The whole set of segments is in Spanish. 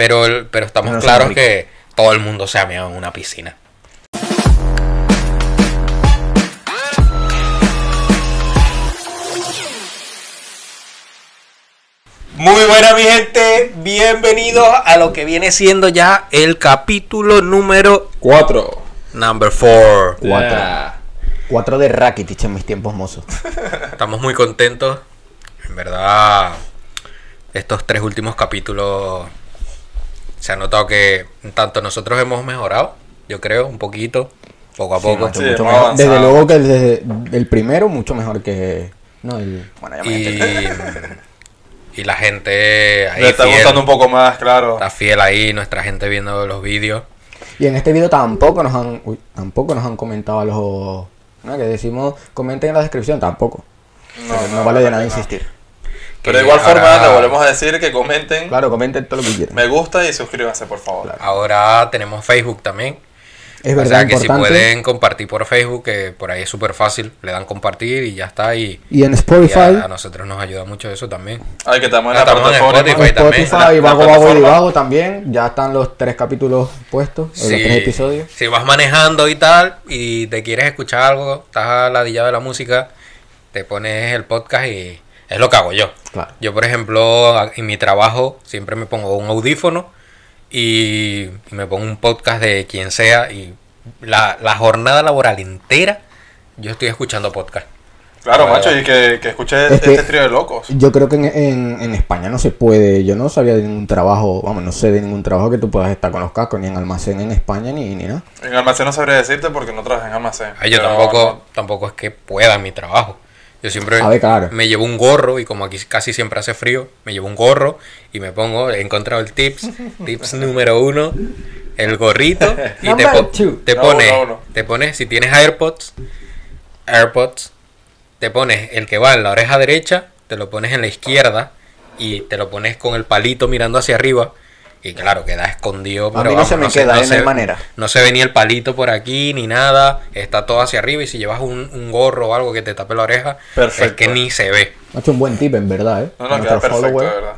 Pero, el- pero estamos No claros que todo el mundo se ha meado en una piscina. Muy buena mi gente, bienvenidos a lo que viene siendo ya el capítulo número Cuatro. number 4. Cuatro. Yeah. Cuatro de Rakitic en mis tiempos mozos. Estamos muy contentos. En verdad, estos tres últimos capítulos se ha notado que tanto nosotros hemos mejorado, yo creo, un poquito, poco a poco. Sí, mucho. Desde luego que el, desde el primero, mucho mejor que. No, el. Bueno, ya me y, y la gente ahí Le está fiel, gustando un poco más, claro. está fiel ahí, nuestra gente viendo los vídeos. Y en este video tampoco nos han. Uy, tampoco nos han comentado los. ¿no? Que decimos, comenten en la descripción, tampoco. No, no, no, vale de nada insistir. Pero de igual forma, le volvemos a decir que comenten, Claro, comenten todo lo que quieran. me gusta y suscríbanse, por favor. Claro. Ahora tenemos Facebook también. Es o verdad, sea que si pueden compartir por Facebook, que por ahí es súper fácil, le dan compartir y ya está. Y, Y en y Spotify. a, a nosotros nos ayuda mucho eso también. Ay, que estamos en la estamos en plataforma. Spotify en también. Spotify, La- la Vago Vago y. Vago también. Ya están los tres capítulos puestos, o los tres episodios. Si vas manejando y tal y te quieres escuchar algo, estás ladillado de la música, te pones el podcast y es lo que hago yo. Claro. Yo, por ejemplo, en mi trabajo siempre me pongo un audífono y, y me pongo un podcast de quien sea y la, la jornada laboral entera yo estoy escuchando podcast. Claro, Bueno. macho, y que, que escuche Es que- este trío de locos. Yo creo que en, en- en España no se puede. Yo no sabía de ningún trabajo, vamos, no sé de ningún trabajo que tú puedas estar con los cascos, ni en almacén en España, ni, ni nada. En almacén no sabría decirte porque no trabajo en almacén. Ay, yo tampoco, tampoco es que pueda en mi trabajo. Yo siempre A ver, claro. me llevo un gorro y como aquí casi siempre hace frío, me llevo un gorro y me pongo, he encontrado el tips, tips número uno, el gorrito y te, po- te No, pones, no, no. te pones, si tienes AirPods, AirPods, te pones el que va en la oreja derecha, te lo pones en la izquierda y te lo pones con el palito mirando hacia arriba. Y claro, queda escondido. A pero mí no se me queda, eh, no hay manera. No se ve ni el palito por aquí ni nada. Está todo hacia arriba. Y si llevas un, un gorro o algo que te tape la oreja, es Perfecto. que ni se ve. Ha hecho un buen tip, en verdad, ¿eh? No, no, queda perfecto, de verdad.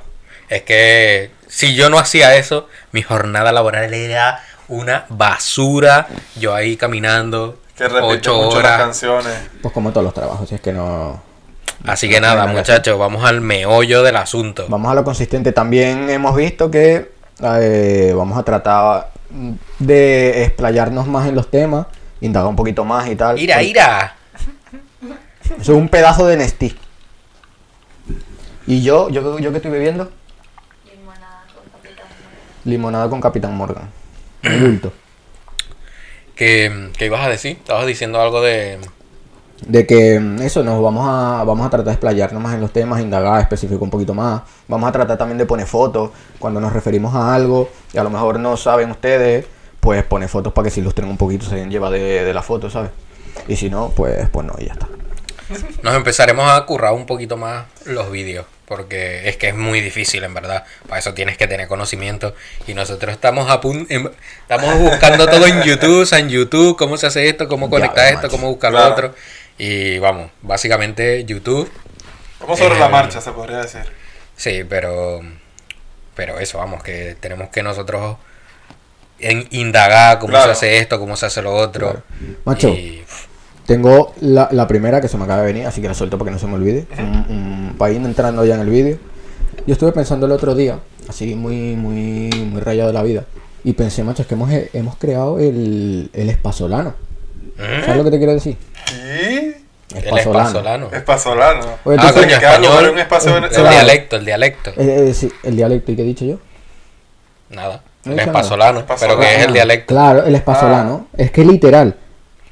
Es que si yo no hacía eso, mi jornada laboral era una basura. Yo ahí caminando Que ocho mucho las horas. canciones. Pues como todos los trabajos, si es que no. Así que nada, muchachos, vamos al meollo del asunto. Vamos a lo consistente. También hemos visto que eh, vamos a tratar de explayarnos más en los temas, indagar un poquito más y tal. Ira, ira. Eso es un pedazo de Nestí. Y yo, yo, yo que estoy bebiendo, Limonada con papitas Morgan. limonada con Capitán Morgan. ¿Qué, qué ibas a decir? Estabas diciendo algo de... De que mm, eso, nos vamos a, vamos a tratar de explayarnos más en los temas, indagar, especificar un poquito más. Vamos a tratar también de poner fotos cuando nos referimos a algo y a lo mejor no saben ustedes, pues poner fotos para que se ilustren un poquito, se lleva de, de la foto, ¿sabes? Y si no, pues, pues no, y ya está. Nos empezaremos a currar un poquito más los vídeos, porque es que es muy difícil en verdad. Para eso tienes que tener conocimiento y nosotros estamos a pun- em- estamos buscando todo en YouTube, en YouTube, cómo se hace esto, cómo conectar esto, cómo buscar lo Claro. otro. Y vamos, básicamente YouTube, Como sobre Eh, la marcha, se podría decir. sí, pero pero eso, vamos, que tenemos que nosotros en indagar cómo Claro. se hace esto, cómo se hace lo otro. Claro. Macho. Y, Tengo la, la primera que se me acaba de venir, así que la suelto para que no se me olvide. Un- ir entrando ya en el vídeo. Yo estuve pensando el otro día, así muy, muy, muy rayado de la vida. Y pensé, macho, es que hemos, hemos creado el, el espasolano. ¿Mm? ¿Sabes lo que te quiero decir? ¿Y? El espasolano. Espasolano. Oye, Ah, coño, español. un espacio El dialecto, el dialecto. Eh, eh, sí, el dialecto, ¿y qué he dicho yo? Nada. No El Espasolano. pero que es el Ah, dialecto. Claro, el espasolano. Es que literal.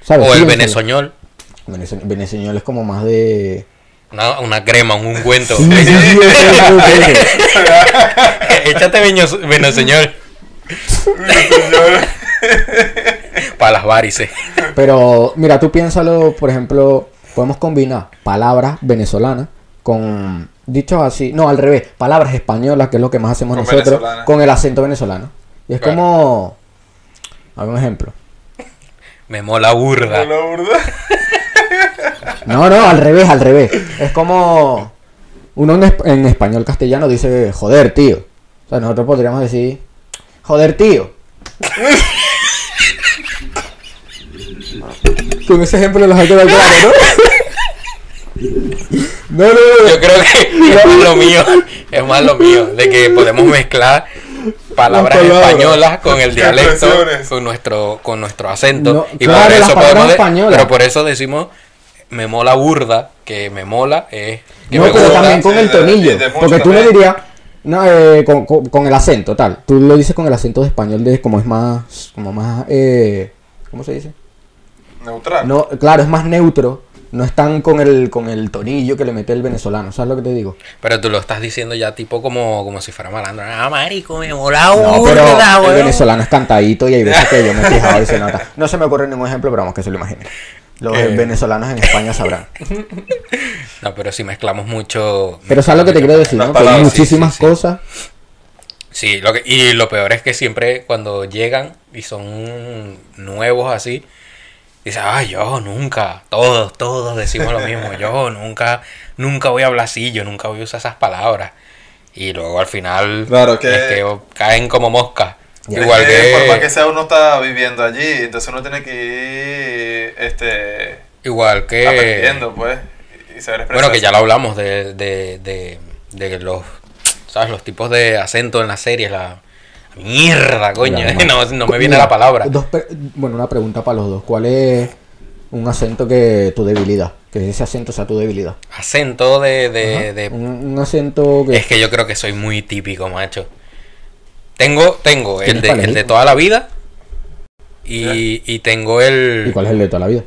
¿Sabes? O el venezoñol. Venezuela es como más de... Una, una crema, un ungüento. Sí, sí, sí. Échate venezoñol para las varices. Pero mira, tú piénsalo, por ejemplo, podemos combinar palabras venezolanas con dichos así, no, al revés, palabras españolas, que es lo que más hacemos Con nosotros, con el acento venezolano. Y es Claro. como algún ejemplo. Me mola burda. La burda. No, no, al revés, al revés. Es como uno en, esp- en español castellano dice, joder, tío. O sea, nosotros podríamos decir, Joder, tío. Con ese ejemplo los ha quedado claro, ¿no? No, no, no. Yo creo que es más lo mío, es más lo mío, de que podemos mezclar palabras Las palabras. españolas con el dialecto, con nuestro, con nuestro acento. No, y claro, por eso podemos de- pero por eso decimos me mola burda, que me mola es que no, me pero también con el tonillo. porque tú le dirías, no, eh, con, con- con el acento, tal. Tú lo dices con el acento de español, de como es más, como más, eh, ¿cómo se dice? Neutral. No, claro, es más neutro. No es tan con el, con el tonillo que le mete el venezolano. ¿Sabes lo que te digo? Pero tú lo estás diciendo ya tipo como, como si fuera malandro. Ah, marico, me mola No, pero burda, el venezolano es cantadito y hay veces que yo me he fijado y se nota. No se me ocurre ningún ejemplo, pero vamos que se lo imaginen. Los Eh. venezolanos en España sabrán. No, pero si mezclamos mucho. Pero ¿sabes lo que te quiero decir? Hay sí, muchísimas sí, sí. cosas. Sí, lo que, y lo peor es que siempre cuando llegan y son nuevos así, dicen, ah, yo nunca, todos, todos decimos lo mismo, yo nunca, nunca voy a hablar así, yo nunca voy a usar esas palabras. Y luego al final Claro que- es que caen como moscas. Igual que, Por más que sea, uno está viviendo allí, entonces uno tiene que ir este, igual que aprendiendo, pues. Y saber. Bueno, que ya lo hablamos de, de, de, de los, ¿sabes? Los tipos de acento en las series, la mierda, coño, no, no me viene Mira, la palabra. dos bueno, una pregunta para los dos. ¿Cuál es un acento que tu debilidad? Que ese acento sea tu debilidad. Acento de, de, de- Un, un acento que... Es que yo creo que soy muy típico, macho. Tengo, tengo el ¿Tienes de, el de toda la vida y, y tengo ¿Y el, cuál es el de toda la vida?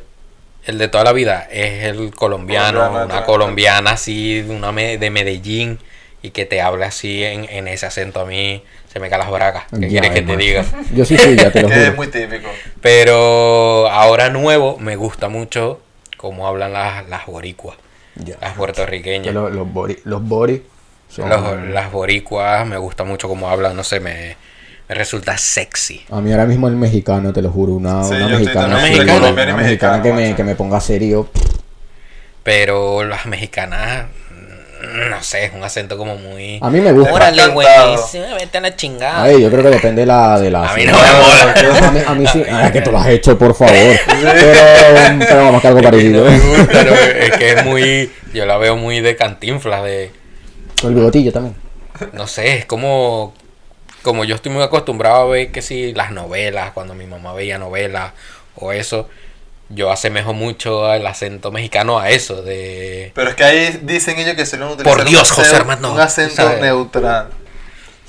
el de toda la vida. Es el colombiano, una colombiana así, una me- de Medellín y que te habla así en, en ese acento a mí se me caen las bracas. ¿Qué Ya, quieres que te diga? Yo sí, sí, ya te lo que es juro. muy típico. Pero ahora nuevo me gusta mucho cómo hablan las, las boricuas, Ya. las Que puertorriqueñas. Los, los bori, los bori son- Los- las boricuas me gusta mucho cómo hablan, no sé, me, me resulta sexy. A mí ahora mismo el mexicano, te lo juro, una, Sí, una estoy mexicana, mexicana que me, que me ponga serio. Pero las mexicanas, no sé, es un acento como muy... A mí me gusta. Órale, güey, vete a la chingada. Ay, yo creo que depende de la... De la A mí no me mola. A mí, a mí sí. Es que tú lo has hecho, por favor. Pero, pero vamos, que algo Es que parecido. no me gusta, no, es que es muy... Yo la veo muy de cantinflas, de... Con el bigotillo también. No sé, es como... Como yo estoy muy acostumbrado a ver que si las novelas, cuando mi mamá veía novelas o eso, yo asemejo mucho el acento mexicano a eso, de... Pero es que ahí dicen ellos que suelen utilizar Por Dios, un José un acento ¿sabes? neutral.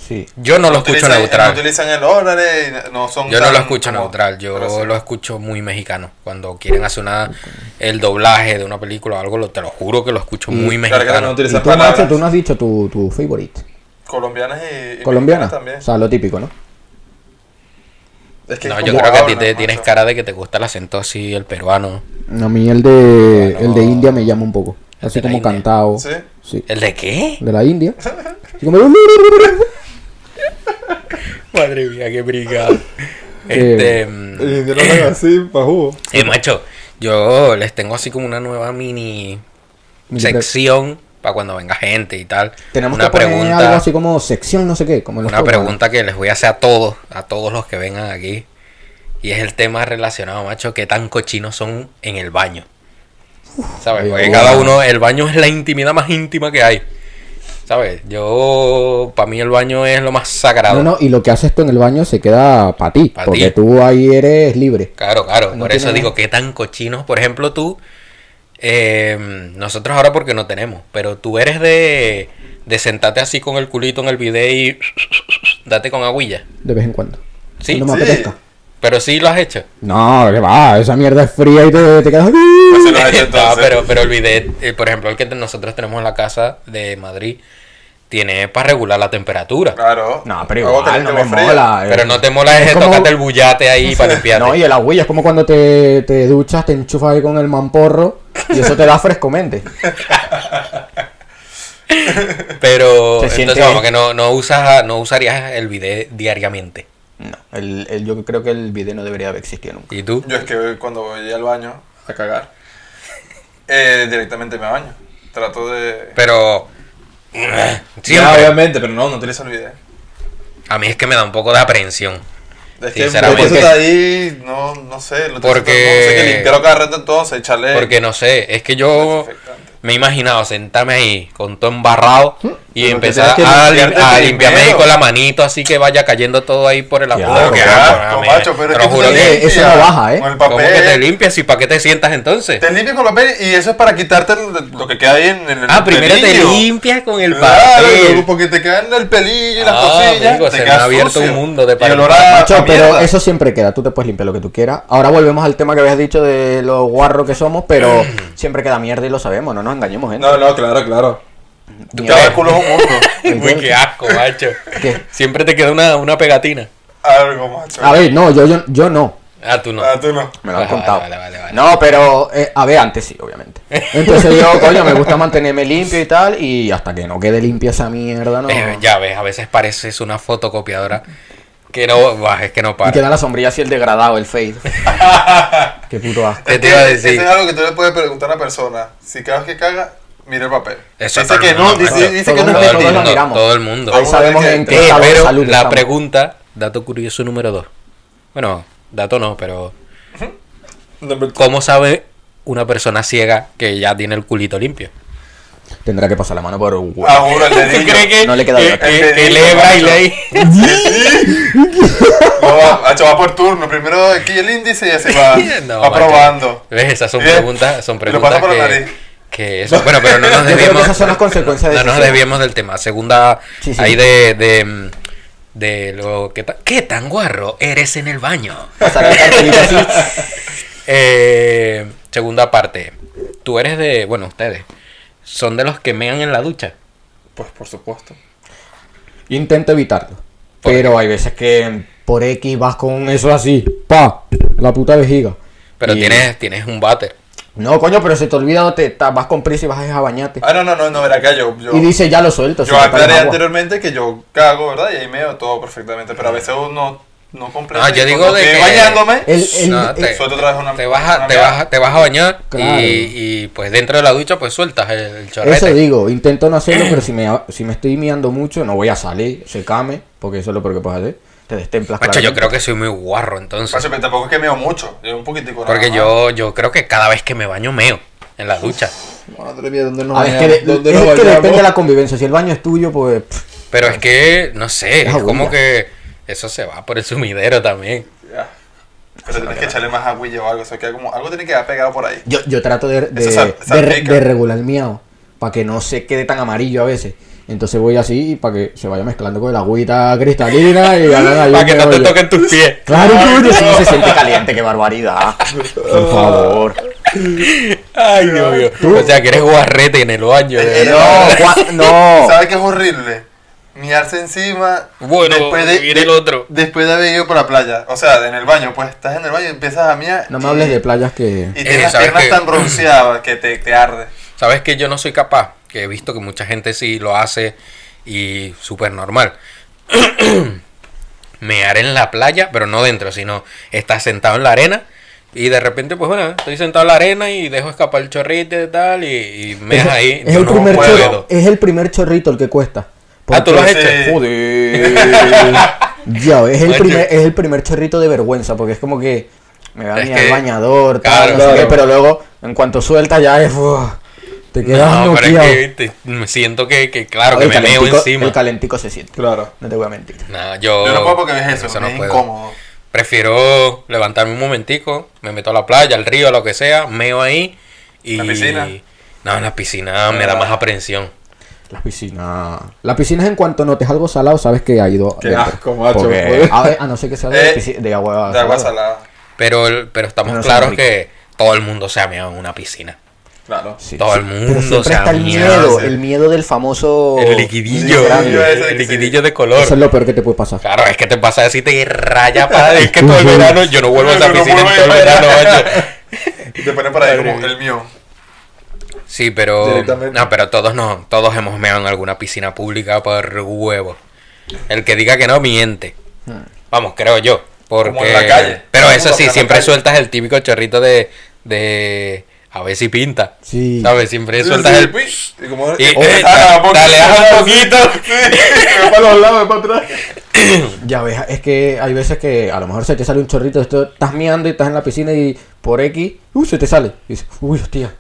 Sí. Yo no lo escucho neutral. No utilizan el órale, no son Yo no lo escucho como- neutral, yo sí. lo escucho muy mexicano. Cuando quieren hacer una el doblaje de una película o algo, lo- te lo juro que lo escucho Y- muy Claro que no mexicano. Y utilizan tú, tú no has dicho tu, tu favorite. colombianas y, y ¿Colombiana? mexicanas también. O sea, lo típico, ¿no? Es que No, es yo creo que a ti te tienes cara de que te gusta el acento así, el peruano. A mí el de, Bueno. el de India me llama un poco. Así como India. cantado. ¿Sí? Sí. ¿El de qué? De la India. Así como... Madre mía, qué brigada. Eh, Este, mm, El indio no así, pa' jugo. eh, macho, yo les tengo así como una nueva mini Mini sección para cuando venga gente y tal. Tenemos una que poner pregunta. algo así como sección no sé qué. Como Una pregunta que les voy a hacer a todos, a todos los que vengan aquí. Y es el tema relacionado, macho, qué tan cochinos son en el baño. ¿Sabes? Porque oh. cada uno, el baño es la intimidad más íntima que hay. ¿Sabes? Yo, para mí el baño es lo más sagrado. No, no, y lo que haces tú en el baño se queda para ti. Pa' porque tú ahí eres libre. Claro, claro. No por eso digo, qué tan cochinos. Por ejemplo, tú, eh, nosotros ahora porque no tenemos, pero tú eres de, de sentarte así con el culito en el video y date con aguilla. De vez en cuando. Sí, Cuando me sí. apetezca. pero sí lo has hecho. No, que va, esa mierda es fría y te, te quedas. Pues se lo has hecho No, entonces. pero, pero el bidet, eh, por ejemplo, el que nosotros tenemos en la casa de Madrid, tiene para regular la temperatura. Claro. No, pero igual, no me agua fría. mola. eh. Pero no te mola Es es como- tocarte el bullate ahí para limpiarte. No, y el agüilla es como cuando te, te duchas, te enchufas ahí con el mamporro y eso te da frescomente. Pero Se siente- entonces vamos que no, no usas no usarías el bidet diariamente. No, el, el- yo creo que el video no debería haber existido nunca. ¿Y tú? Yo es que cuando voy al baño a cagar, eh, directamente me baño. Trato de. Pero Ya, siempre. obviamente, pero no, no utilizo el video. A mí es que me da un poco de aprehensión. Es que Sinceramente. está ahí, no, no sé. Lo Porque- No sé que limpiarlo cada rato entonces, echarle. Porque no sé, es que yo desinfectante. Me he imaginado sentarme ahí con todo embarrado y Pero empezar que que a, lim- limpiarte a limpiarme ahí con la manito así que vaya cayendo todo ahí por el agujero. mami. macho, pero es que juro que- Eh, eso no baja, ¿eh? Con el ¿Cómo que te papel. limpias y para qué te sientas entonces? Te limpias con el papel y eso es para quitarte lo que queda ahí en, el Ah, primero te limpias con el y papel. porque te quedan el pelillo y las Ah, cosillas. amigo, te se me ha abierto sucio. un mundo de Y Macho, pero eso siempre queda, tú te puedes limpiar lo que tú quieras. Ahora volvemos al tema que habías dicho de lo guarro que somos, pero siempre queda mierda y lo sabemos, no engañemos, gente. No, no, claro, claro. Cada culo es un mundo. Uy, qué asco, macho. ¿Qué? Siempre te queda una, una pegatina. Algo, macho. A ver, no, yo, yo, yo no. Ah, tú no. Ah, tú no. Me lo han Vale, contado. vale, vale, vale. No, pero, eh, a ver, antes sí, obviamente. Entonces yo, coño, me gusta mantenerme limpio y tal, y hasta que no quede limpia esa mierda, no. Eh, ya ves, a veces pareces una fotocopiadora que no, buah, es que no Y para. queda la sombrilla así el degradado, el fade. Qué puto asco. ¿Qué te Es iba a que decir? Eso es algo que tú le puedes preguntar a una persona. Si cada vez que caga, mira el papel. Eso dice que no, dice, dice que no todo el mundo, miramos. todo el mundo. Ahí sabemos en qué Eh, estado de pero salud la estamos. pregunta, dato curioso número dos. Bueno, dato no, pero ¿cómo sabe una persona ciega que ya tiene el culito limpio? Tendrá que pasar la mano por un huevo. Ah, juro, el dedillo. que, No le queda que, otra. que- braille macho. ahí? No, va, por turno. Primero aquí el índice y así va, No, va macho. probando. ¿Ves? Esas son preguntas, son Y lo pasa preguntas por la que, nariz. que eso, bueno, pero no nos desviemos. esas son las consecuencias de No nos desviemos del tema. Segunda, Sí, sí. ahí de, de, de lo que ta- ¿Qué tan guarro eres en el baño? Eh, segunda parte. Tú eres de, bueno, ustedes son de los que mean en la ducha. Pues por supuesto. Intento evitarlo. ¿Por Pero hay veces que por X vas con eso así. Pa, la puta vejiga. Pero Y- tienes, tienes un váter. No, coño, pero se te olvida, te, ta- vas con prisa y vas a bañarte. Ah, no, no, no, no, verá que yo. yo Y dice, ya lo suelto. Yo te aclaré anteriormente que yo cago, ¿verdad? Y ahí meo todo perfectamente. Pero a veces uno no completa. Ah, yo digo de que- bañándome, El- el- No, el- te, suelto otra vez una. te vas a, una te vas a- te vas a bañar Claro. y, y, pues dentro de la ducha pues sueltas el, el chorrete. Eso digo, intento no hacerlo, pero si me, si me estoy miando mucho, no voy a salir, secame, porque eso es lo peor que puedes hacer. Te destemplas. Macho, yo creo que soy muy guarro entonces. Pero tampoco es que meo mucho. Yo un poquitico. Porque yo, yo creo que cada vez que me baño meo en la ducha. Madre mía, ¿dónde nos A ver, es que, bañamos? de- ¿Dónde es nos que depende de la convivencia. Si el baño es tuyo, pues. pff, Pero es que, no sé, Es como que eso se va por el sumidero también. Ya. Pero tienes que echarle más agüilla o algo. O sea, que como, algo tiene que quedar pegado por ahí. Yo, yo trato de, de, sal- de regular el miau para que no se quede tan amarillo a veces. Entonces voy así para que se vaya mezclando con el agüita cristalina y Para que no te toquen tus pies. Claro, coño, sí, se siente caliente, qué barbaridad. Por favor. Ay, Dios mío. O sea, que eres guarrete en el baño. Eh. No, no. ¿Sabes qué es horrible? Miarse encima. Bueno, y del otro. Después de haber ido por la playa. O sea, en el baño. Pues estás en el baño y empiezas a miar. No me hables de playas que. Y tienes las ¿sabes piernas tan bronceadas que te, te arde. ¿Sabes que yo no soy capaz? Que he visto que mucha gente sí lo hace y súper normal. Mear en la playa, pero no dentro, sino estás sentado en la arena y de repente, pues bueno, estoy sentado en la arena y dejo escapar el chorrito y tal y, es, ahí. es Yo el no primer puedo. chorro- es el primer chorrito el que cuesta. Ah, ¿tú lo has Porque- hecho? Joder. Ya, es el, primer, es el primer chorrito de vergüenza, porque es como que me va a mirar el bañador, tal, claro, no sé claro. qué, pero luego, en cuanto suelta ya es... te quedas No, pero es que te- me siento que, que claro, que me meo encima. el calentico se siente. Claro. No te voy a mentir. Nah, yo, Yo no puedo porque ves eso, me no es puedo. incómodo. Prefiero levantarme un momentico, me meto a la playa, al río, a lo que sea, meo ahí y... ¿La piscina? No, en la piscina me da Ah. más aprensión. La piscina... La piscina es en cuanto notes algo salado, sabes que ha ido... Qué dentro. asco, macho, Porque, a, ver, a no ser que sea de, Eh, de agua De agua salada. Pero, el- pero estamos No, claros que todo el mundo se ha meado en una piscina. Claro. Sí, Todo sí. el mundo Pero siempre se está el miedo, el miedo del famoso... el liquidillo, sí, el, ese el que liquidillo sí. de color. Eso es lo peor que te puede pasar. Claro, es que te pasa así, te raya para... Es que todo el verano, yo no vuelvo a esa no piscina en todo el verano. Y te ponen para ahí como el mío. Sí, pero... Directamente. No, pero todos no, todos hemos meado en alguna piscina pública por huevo. El que diga que no, miente. Vamos, creo yo. Porque... Como en la calle. Pero eso sí, siempre sueltas el típico chorrito de... de a ver si pinta. Sí. ¿Sabes? Siempre sueltas sí, el... ¡pish! Y como... Y, eh, ah, un poquito. Para los lados, para atrás. Ya ves, es que hay veces que a lo mejor se te sale un chorrito, esto, estás miando y estás en la piscina y por X, uh, se te sale. Y dices, uy, hostia.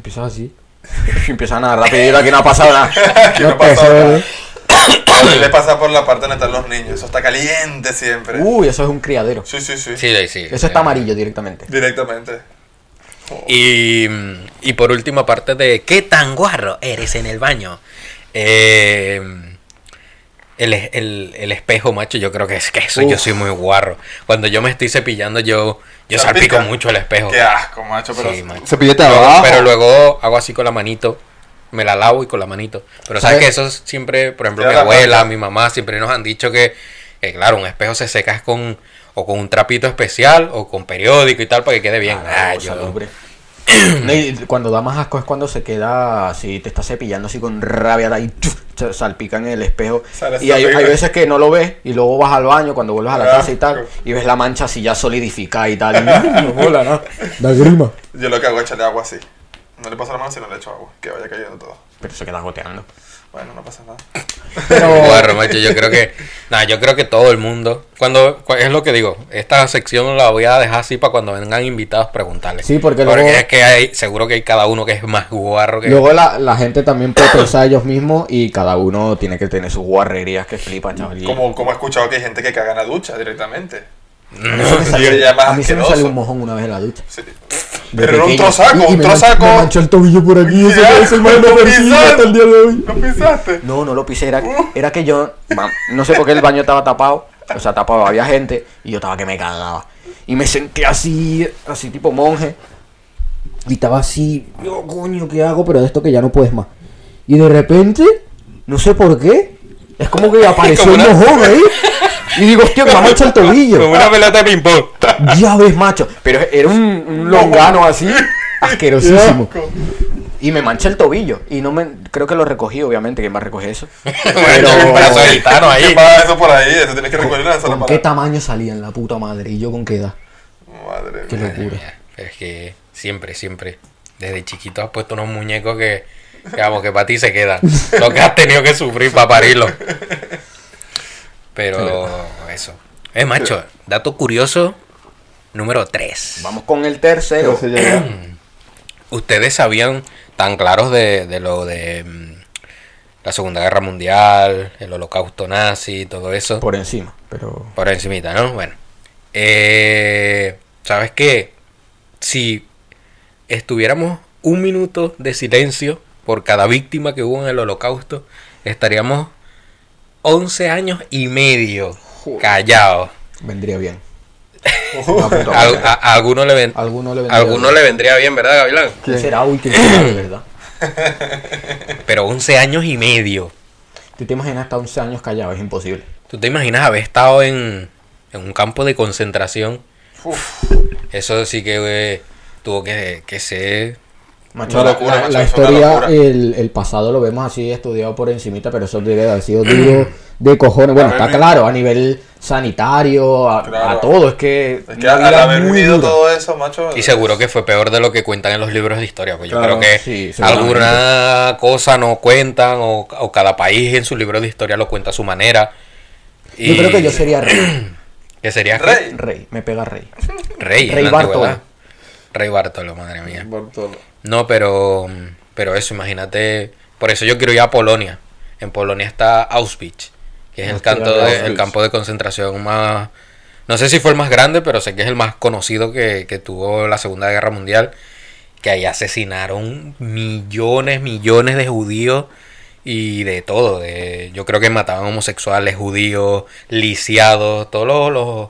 Empiezas así. Y empiezas a nadar rapidito, aquí no ha pasado nada. Aquí no ha pasado jodes. A mí le pasa por la parte donde están los niños. Eso está caliente siempre. Uy, eso es un criadero. Sí, sí, sí. Sí, sí. Eso está amarillo directamente. Directamente. Y, y por última parte de ¿qué tan guarro eres en el baño? Eh, el, el- el espejo, macho, yo creo que es que eso yo soy muy guarro. Cuando yo me estoy cepillando, yo, yo salpico mucho el espejo. Qué asco, macho. Pero Sí, macho. Cepillete Luego- pero luego hago así con la manito. Me la lavo y con la manito. Pero sabes que eso es siempre, por ejemplo, mi abuela, mi mamá siempre nos han dicho que, que, claro, un espejo se seca es con o con un trapito especial o con periódico y tal para que quede bien. Ah, yo- salubre. No, y cuando da más asco es cuando se queda así, te está cepillando así con rabia y salpica en el espejo. Sale y hay, veces que no lo ves y luego vas al baño cuando vuelves a la Ah, casa y tal y ves la mancha así ya solidificada y tal. Y no mola, ¿no? Da grima. yo lo que hago es echarle agua así. No le paso la mano, sino le echo agua. Que vaya cayendo todo. Pero se queda goteando. Bueno, no pasa nada. Pero, Guarro, macho, yo creo que, nada, yo creo que todo el mundo, cuando, cu- es lo que digo, esta sección la voy a dejar así para cuando vengan invitados preguntarles. Sí, porque luego- es que hay, seguro que hay cada uno que es más guarro que... luego la, la gente también puede pensar ellos mismos y cada uno tiene que tener sus guarrerías que flipan, chaval. Como, como he escuchado que hay gente que caga en la ducha directamente. A mí se me salió- a mí se me asqueroso. salió un mojón una vez en la ducha. Sí. De Pero era un trozaco, Y- un trozaco. Me manchó el tobillo por aquí, eso, lo persigue pisaste. hasta el día de hoy. ¿Lo pisaste? No, no lo pisé, era, era que yo, no sé por qué el baño estaba tapado, o sea, tapado, había gente, y yo estaba que me cagaba. Y me senté así, así tipo monje, y estaba así, yo coño, ¿qué hago? Pero de esto que ya no puedes más. Y de repente, no sé por qué, es como que apareció Como un mojón ahí. Y digo, hostia, que me ha manchado el tobillo. Como una pelota de ping-pong. Ya ves, macho. Pero era un, un longano así, asquerosísimo. Y me mancha el tobillo. Y no me. Creo que lo recogí, obviamente. ¿Quién va a recoger eso? Bueno, un brazo de gitano ahí. ¿Qué pasa eso por ahí? Eso tienes que recoger una ¿Con qué tamaño salían la puta madre? ¿Y yo con qué edad? Madre Qué mía. locura. Pero es que siempre, siempre, desde chiquito has puesto unos muñecos que, que, vamos, que para ti se quedan. Lo que has tenido que sufrir para parirlo. Pero eso. Es macho, dato curioso número 3. Vamos con el tercero. ¿Ustedes sabían tan claros de, de lo de mm, la Segunda Guerra Mundial, el holocausto nazi, todo eso? Por encima, pero. Por encimita, ¿no? Bueno. Eh, ¿Sabes qué? Si estuviéramos un minuto de silencio por cada víctima que hubo en el holocausto, estaríamos 11 años y medio callados. Vendría bien. A, a- a alguno le ven- Alguno le vendría alguno bien. le vendría bien, ¿verdad, Gavilán? ¿Quién será? Uy, ¿quién será de verdad? Pero 11 años y medio. ¿Tú te imaginas hasta 11 años callado? Es imposible. ¿Tú te imaginas haber estado en, en un campo de concentración? Eso sí que eh, tuvo que, que ser... Macho, la- locura, la, macho, la es una historia, locura. el, el pasado lo vemos así estudiado por encimita, pero eso debe de haber sido duro de cojones. Bueno, está claro, a nivel sanitario, a, Claro. a todo, es que... Es que al haber vivido todo eso, macho. Y seguro que fue peor de lo que cuentan en los libros de historia. Pues yo creo que sí, alguna cosa no cuentan o, o cada país en su libro de historia lo cuenta a su manera. Yo creo que yo sería rey. ¿Qué sería? Rey. Rey, me pega rey. Rey. Rey antigüedad. Rey Bartolo, madre mía. Bartolo. No, pero, pero eso, imagínate. Por eso yo quiero ir a Polonia. En Polonia está Auschwitz, que es el, canto de- el campo de concentración más... No sé si fue el más grande, pero sé que es el más conocido que, que tuvo la Segunda Guerra Mundial. Que ahí asesinaron millones, millones de judíos y de todo. De, yo creo que mataban homosexuales, judíos, lisiados, todos los, los,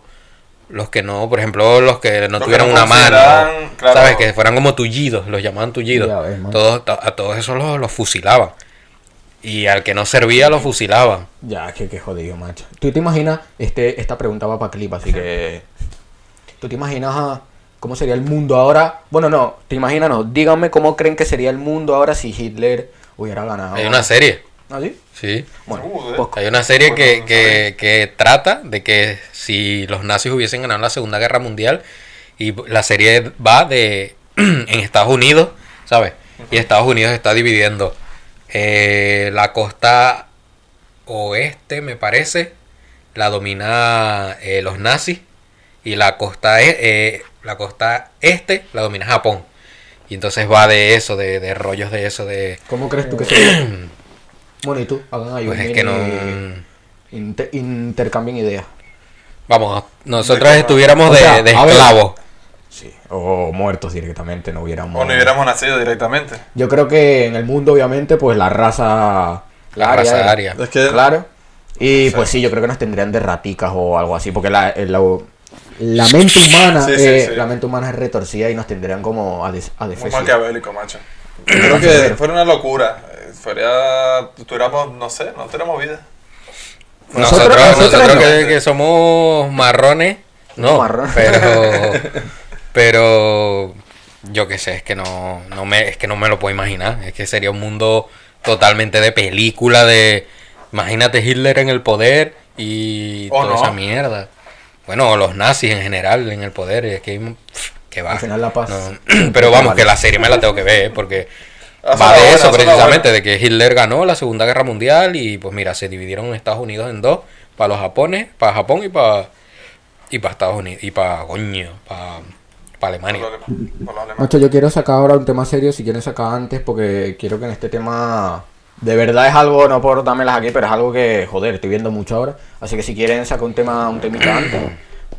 los que no, por ejemplo, los que no Los que no una mano. claro. ¿Sabes? Que fueran como tullidos, los llamaban tullidos. Ya. Todos, to- a todos esos los, los fusilaban. Y al que no servía lo fusilaban. Ya, que, que jodido, macho. ¿Tú te imaginas? Este, esta pregunta va para clip, así que. ¿Tú te imaginas ah, cómo sería el mundo ahora? Bueno, no, te imaginas, no. Díganme cómo creen que sería el mundo ahora si Hitler hubiera ganado. Hay una serie, ¿Ah, sí? sí. Bueno, pues, Hay una serie que, que, que trata de que si los nazis hubiesen ganado la Segunda Guerra Mundial, y la serie va de en Estados Unidos, ¿sabes? Y Estados Unidos está dividiendo eh, la costa oeste, me parece, la domina eh, los nazis y la costa e- eh, la costa este la domina Japón. Y entonces va de eso, de, de rollos de eso, de... ¿Cómo crees tú que? bueno, y tú, hagan ahí Pues es que no... mini- inter- intercambien ideas. Vamos, nosotros estuviéramos O de, sea, esclavos. Sí. O muertos directamente, no hubiéramos. O no hubiéramos nacido directamente. Yo creo que en el mundo, obviamente, pues la raza. La aria raza era. aria. Es que Claro. Y pues sí, yo creo que nos tendrían de raticas o algo así, porque la, la, la mente humana, Sí, sí, eh, sí. la mente humana es retorcida y nos tendrían como a, des- a muy defecio. maquiavélico, macho. Creo que fuera una locura. Fuera, tuviéramos, no sé, no tenemos vida. Nosotros, Nosotros- nosotros, nosotros no. que, que somos marrones, no, Marrones. pero pero yo qué sé, es que no, no me es que no me lo puedo imaginar, es que sería un mundo totalmente de película de imagínate Hitler en el poder y toda no. esa mierda. Bueno, o los nazis en general en el poder, es que pff, que va. Al final la paz. No, Pero vamos, que la serie me la tengo que ver, ¿eh? porque Ah, va de buena, eso precisamente, buena. de que Hitler ganó la Segunda Guerra Mundial y pues mira, se dividieron Estados Unidos en dos, para los japones, para Japón y para y para Estados Unidos y para coño, para Por Alemania. Macho, yo quiero sacar ahora un tema serio, si quieren sacar antes, porque quiero que en este tema de verdad es algo, no por dármelas aquí, pero es algo que, joder, estoy viendo mucho ahora. Así que si quieren sacar un tema, un temita antes,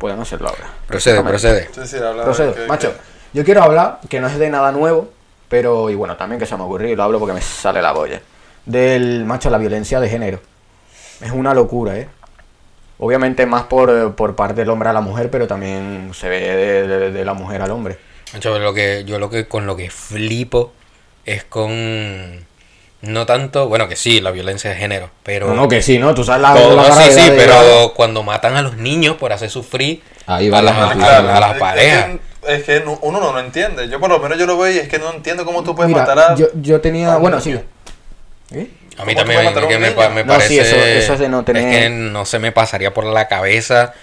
pueden hacerlo ahora. Procede, procede. Sí, sí, habla de Procedo. que- Macho, que- yo quiero hablar, que no es de nada nuevo, pero, y bueno, también que se me ocurrió, y lo hablo porque me sale la boya, del, macho, la violencia de género. Es una locura, ¿eh? Obviamente más por, por parte del hombre a la mujer, pero también se ve de, de- de la mujer al hombre. Macho, lo que, yo lo que con lo que flipo es con no tanto, bueno que sí, la violencia de género, pero No, no, que sí, ¿no? Tú sabes la, Todo, la no, sí, sí, de- pero cuando matan a los niños por hacer sufrir Ahí va a, la las, gente, a- claro. a las Es- parejas. Es que, es que no- uno no lo entiende. Yo por lo menos yo lo veo y es que no entiendo cómo tú puedes Mira, matar a... yo, yo tenía... a bueno, niño. sí. ¿Eh? A mí ¿Cómo tú también a que me, me No, sí, parece. eso- eso es de no tener- Es que no se me pasaría por la cabeza.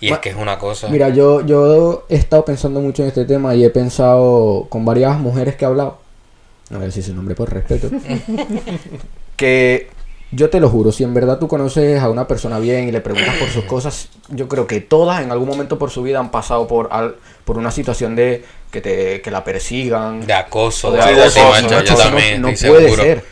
Y es que es una cosa. Mira, yo, yo he estado pensando mucho en este tema y he pensado con varias mujeres que he hablado, no voy a decir su nombre por respeto, que yo te lo juro, si en verdad tú conoces a una persona bien y le preguntas por sus cosas, yo creo que todas en algún momento por su vida han pasado por, al- por una situación de que, te, que la persigan. de acoso, de acoso, macho, Yo también no, no estoy puede seguro. ser.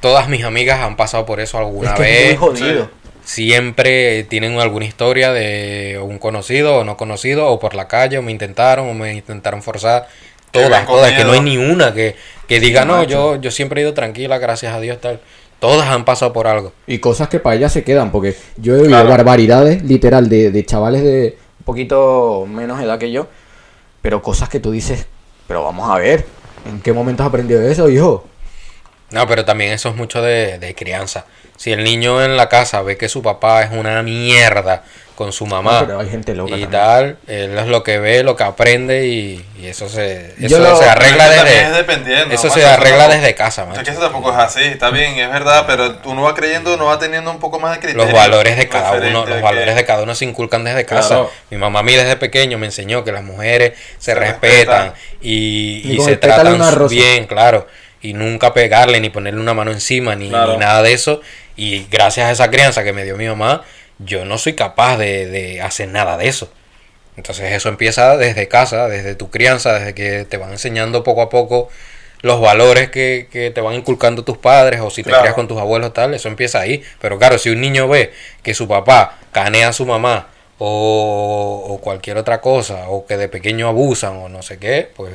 Todas mis amigas han pasado por eso alguna Es que vez. es muy jodido. Sí. Siempre tienen alguna historia de un conocido o no conocido, o por la calle, o me intentaron, o me intentaron forzar. Todas, todas, que no hay ni una que, que diga, no, yo, yo siempre he ido tranquila, gracias a Dios, tal. Todas han pasado por algo. Y cosas que para ellas se quedan, porque yo he oído Claro. barbaridades, literal, de, de chavales de un poquito menos edad que yo, pero cosas que tú dices, pero vamos a ver, ¿en qué momento has aprendido eso, hijo? No, pero también eso es mucho de, de crianza. Si el niño en la casa ve que su papá es una mierda con su mamá No, pero hay gente loca y también. tal, él es lo que ve, lo que aprende y, y eso se, eso lo- se arregla es desde dependiendo, eso macho, se arregla tampoco- desde casa, que eso tampoco es así, está bien, es verdad, pero uno va creyendo, uno va teniendo un poco más de criterio. Los valores de cada uno, los valores que- de cada uno se inculcan desde casa. Claro. Mi mamá a mí desde pequeño me enseñó que las mujeres se, Se respetan, respetan. y, se tratan bien, claro. Y nunca pegarle, ni ponerle una mano encima, ni, Claro. ni nada de eso. Y gracias a esa crianza que me dio mi mamá, yo no soy capaz de, de hacer nada de eso. Entonces eso empieza desde casa, desde tu crianza, desde que te van enseñando poco a poco los valores que, que te van inculcando tus padres o si te Claro. crías con tus abuelos tal, eso empieza ahí. Pero claro, si un niño ve que su papá canea a su mamá o, o cualquier otra cosa o que de pequeño abusan o no sé qué, pues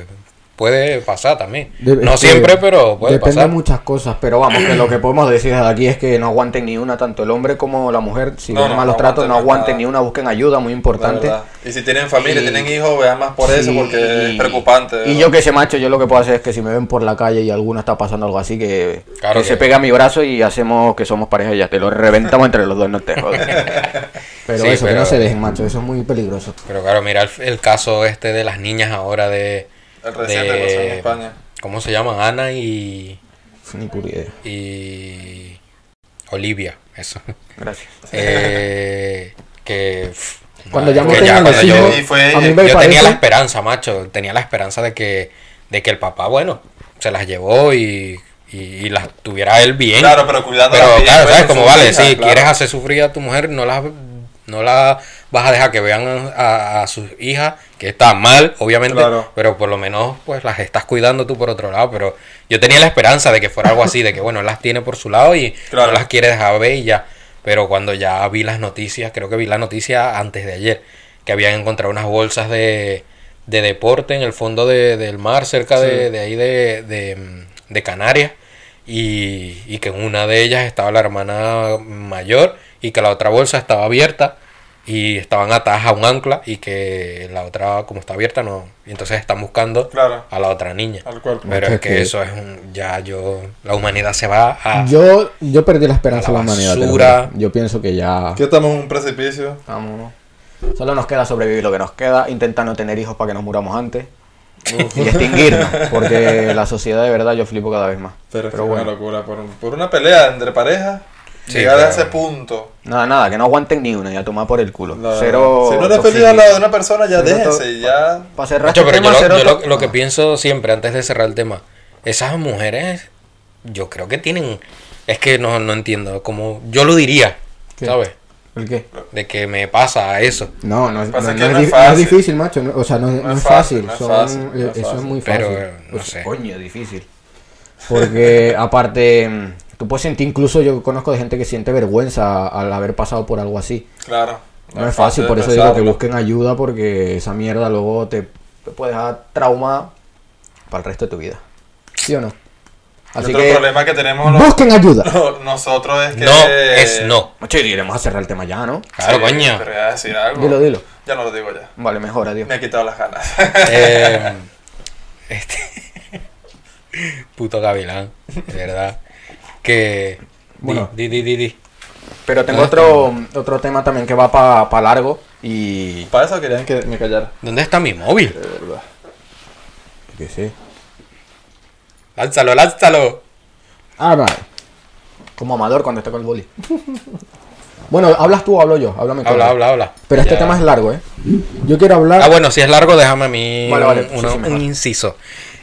puede pasar también. De- no siempre, pero puede Depende pasar. de muchas cosas, pero vamos, que lo que podemos decir desde aquí es que no aguanten ni una, tanto el hombre como la mujer, si No, ven no, malos no tratos, no aguanten nada. ni una, busquen ayuda, muy importante. Y si tienen familia, Y- tienen hijos, vean más por eso, porque es preocupante. Y yo que sé, macho, yo lo que puedo hacer es que si me ven por la calle y alguna está pasando algo así, que, Claro que que- se pega a mi brazo y hacemos que somos pareja y ya te lo reventamos entre los dos, no te jodas. Pero Sí, eso, que no se dejen, macho, eso es muy peligroso. Pero claro, mira el, el caso este de las niñas ahora de... El reciente pasó en España. ¿Cómo se llaman? Ana y... Ni pura idea. y Olivia, eso. Gracias. Eh, que pff, Cuando ya que me los yo, hijos, fue a mí ella. me yo parece... tenía la esperanza, macho, tenía la esperanza de que de que el papá, bueno, se las llevó y, y, y las tuviera él bien. Claro, pero cuidando Pero bien, claro, pues, ¿sabes? de Como su vale, si claro. quieres hacer sufrir a tu mujer, no la, no la vas a dejar que vean a, a sus hijas, que está mal, obviamente, Claro. pero por lo menos pues las estás cuidando tú por otro lado. Pero yo tenía la esperanza de que fuera algo así, de que bueno, él las tiene por su lado y Claro. no las quiere dejar ver y ya. Pero cuando ya vi las noticias, creo que vi la noticia antes de ayer, que habían encontrado unas bolsas de, de deporte en el fondo de- del mar, cerca de, Sí. de ahí de, de, de Canarias, y, y que en una de ellas estaba la hermana mayor y que la otra bolsa estaba abierta y estaban atadas a un ancla y que la otra, como está abierta, no. Y entonces están buscando Claro. a la otra niña. Al cuerpo. Pero Es que que- eso es un. Ya yo. La humanidad se va a. Yo, yo perdí la esperanza La en la humanidad. Yo pienso que ya. Aquí estamos en un precipicio. Vámonos. Solo nos queda sobrevivir lo que nos queda, intentar no tener hijos para que nos muramos antes y extinguirnos, porque la sociedad de verdad yo flipo cada vez más. Pero, es Pero que bueno, una locura. Por, por una pelea entre parejas, Sí, llegar a ese punto. nada, nada, que no aguanten ni una y a tomar por el culo. la- Cero. si no eres feliz al lado de una persona, ya Cero y ya. Para cerrar Macho, este pero yo, lo, cero yo to- lo- lo que pienso siempre antes de cerrar el tema, esas mujeres, yo creo que tienen. Es que no, no entiendo. Como yo lo diría, ¿Qué? ¿sabes? ¿El qué? De que me pasa eso. No, no no- no no es no es fácil. difícil, macho. no- o sea, no, no es es fácil, fácil. no es son- fácil, no eh, es eso es muy fácil. Pero, eh, no Pues, sé. Coño, difícil. Porque aparte, tú puedes sentir, incluso yo conozco de gente que siente vergüenza al haber pasado por algo así. Claro. No es fácil, por eso digo que busquen ayuda porque esa mierda luego te, te puede dejar trauma para el resto de tu vida. ¿Sí o no? Así otro que problema que tenemos los- busquen ayuda. nosotros es que. No es no. Mucho iremos a cerrar el tema ya, ¿no? Claro, Sí, coño. Pero voy a decir algo. Dilo, dilo. Ya no lo digo ya. Vale, mejor, adiós. Me he quitado las ganas. Eh, este. Puto gavilán, de verdad. Que. Bueno. Di, di, di, di. Pero tengo otro, otro tema también que va para largo y... Para eso querían que me callara. ¿Dónde está mi móvil? De verdad. ¿Qué sé? Lánzalo, lánzalo. Ah, vale. Como amador cuando está con el boli. bueno, ¿hablas tú o hablo yo? Háblame. Habla, habla, habla. Pero este Ya. tema es largo, ¿eh? Yo quiero hablar... Ah, bueno, si es largo, déjame a mí Vale, vale, sí, sí, un inciso.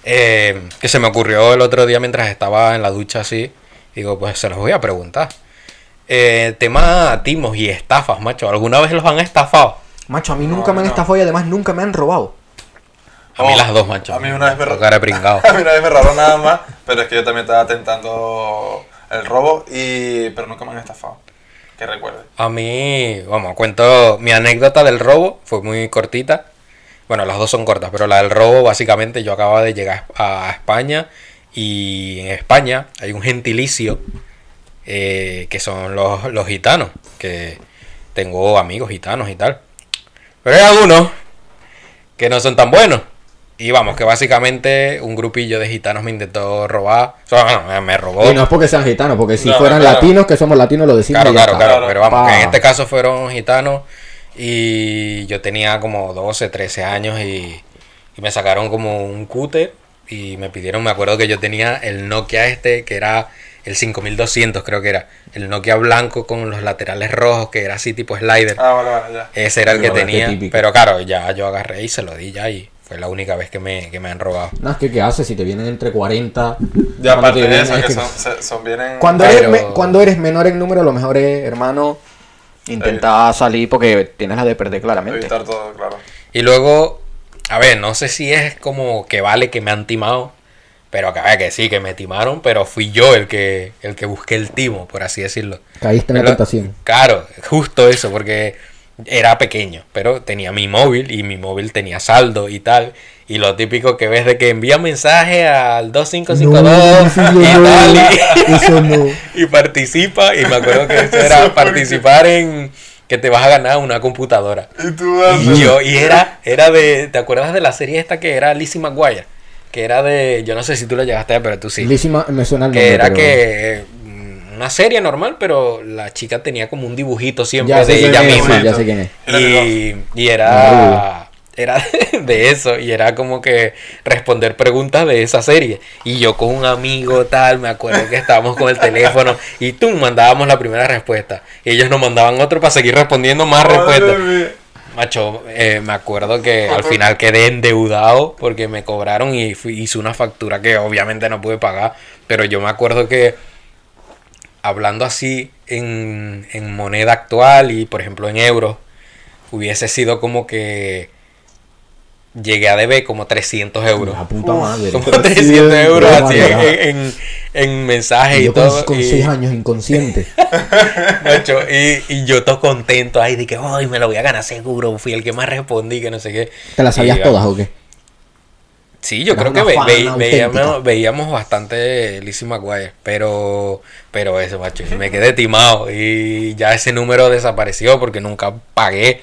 Eh, que se me ocurrió el otro día mientras estaba en la ducha así. Digo, pues se los voy a preguntar. Eh, tema timos y estafas, macho. ¿Alguna vez los han estafado? Macho, a mí No, nunca me han no. estafado y además nunca me han robado. A mí Oh, las dos, macho. a mí una vez me Por ro- cara de pringao. A mí una vez me robaron nada más, pero es que yo también estaba tentando el robo, y pero nunca me han estafado. Que recuerde. A mí, vamos, cuento mi anécdota del robo, fue muy cortita. Bueno, las dos son cortas, pero la del robo, básicamente, yo acababa de llegar a España y en España hay un gentilicio eh, que son los, los gitanos, que tengo amigos gitanos y tal. Pero hay algunos que no son tan buenos. Y vamos, que básicamente un grupillo de gitanos me intentó robar. O sea, bueno, me- robó. Y no es porque sean gitanos, porque si No, fueran claro. latinos, que somos latinos, lo decimos. Claro, claro, claro, Claro. pero vamos, que en este caso fueron gitanos y yo tenía como 12, 13 años y, y me sacaron como un cúter y me pidieron, me acuerdo que yo tenía el Nokia este que era el 5200 creo que era, el Nokia blanco con los laterales rojos que era así tipo slider. Ah, vale, vale, ya. Ese era el que qué tenía, típico. pero claro, ya yo agarré y se lo di ya y fue la única vez que me, que me han robado. No, es que ¿qué haces si te vienen entre 40? Ya cuando aparte te de vienen- eso, es que que- son, se- son vienen... Cuando, Pero- eres me- cuando eres menor en número, lo mejor es, hermano, intentar salir porque tienes la de perder claramente. Evitar todo, claro. Y luego, a ver, no sé si es como que vale que me han timado, pero que, a ver, que sí, que me timaron, pero fui yo el que, el que busqué el timo, por así decirlo. Caíste en la tentación. Claro, justo eso, porque era pequeño, pero tenía mi móvil y mi móvil tenía saldo y tal. Y lo típico que ves de que envía mensaje al 2552 No, tal, no, y- no. y participa. Y me acuerdo que eso era participar en que te vas a ganar una computadora. Y tú Y yo, y era, era de, ¿te acuerdas de la serie esta que era Lizzie McGuire? Que era de, yo no sé si tú la llegaste a ver, pero tú sí. Lizzie ma- me suena el que nombre, era pero- que mm, una serie normal, pero la chica tenía como un dibujito siempre Ya sé de quién ella es, misma. sí, ya sé quién es. Y, y era, era de eso, y era como que responder preguntas de esa serie. Y yo con un amigo tal, me acuerdo que estábamos con el teléfono y tú mandábamos la primera respuesta. Y ellos nos mandaban otro para seguir respondiendo más respuestas. Macho, eh, me acuerdo que al final quedé endeudado porque me cobraron y fui- hice una factura que obviamente no pude pagar. Pero yo me acuerdo que hablando así en, en moneda actual y por ejemplo en euros, hubiese sido como que llegué a deber como 300 euros. La puta madre. Como 300 euros así en, en, en mensajes Y y yo todo. con, con y- seis años inconsciente. Macho, y, y yo todo contento ahí de que hoy me lo voy a ganar seguro. Fui el que más respondí, que no sé qué. ¿Te las sabías Y, todas o qué? Sí, yo creo que ve- ve- veíamos, veíamos bastante Lizzie McGuire. Pero, pero eso, macho, me quedé timado. Y ya ese número desapareció porque nunca pagué.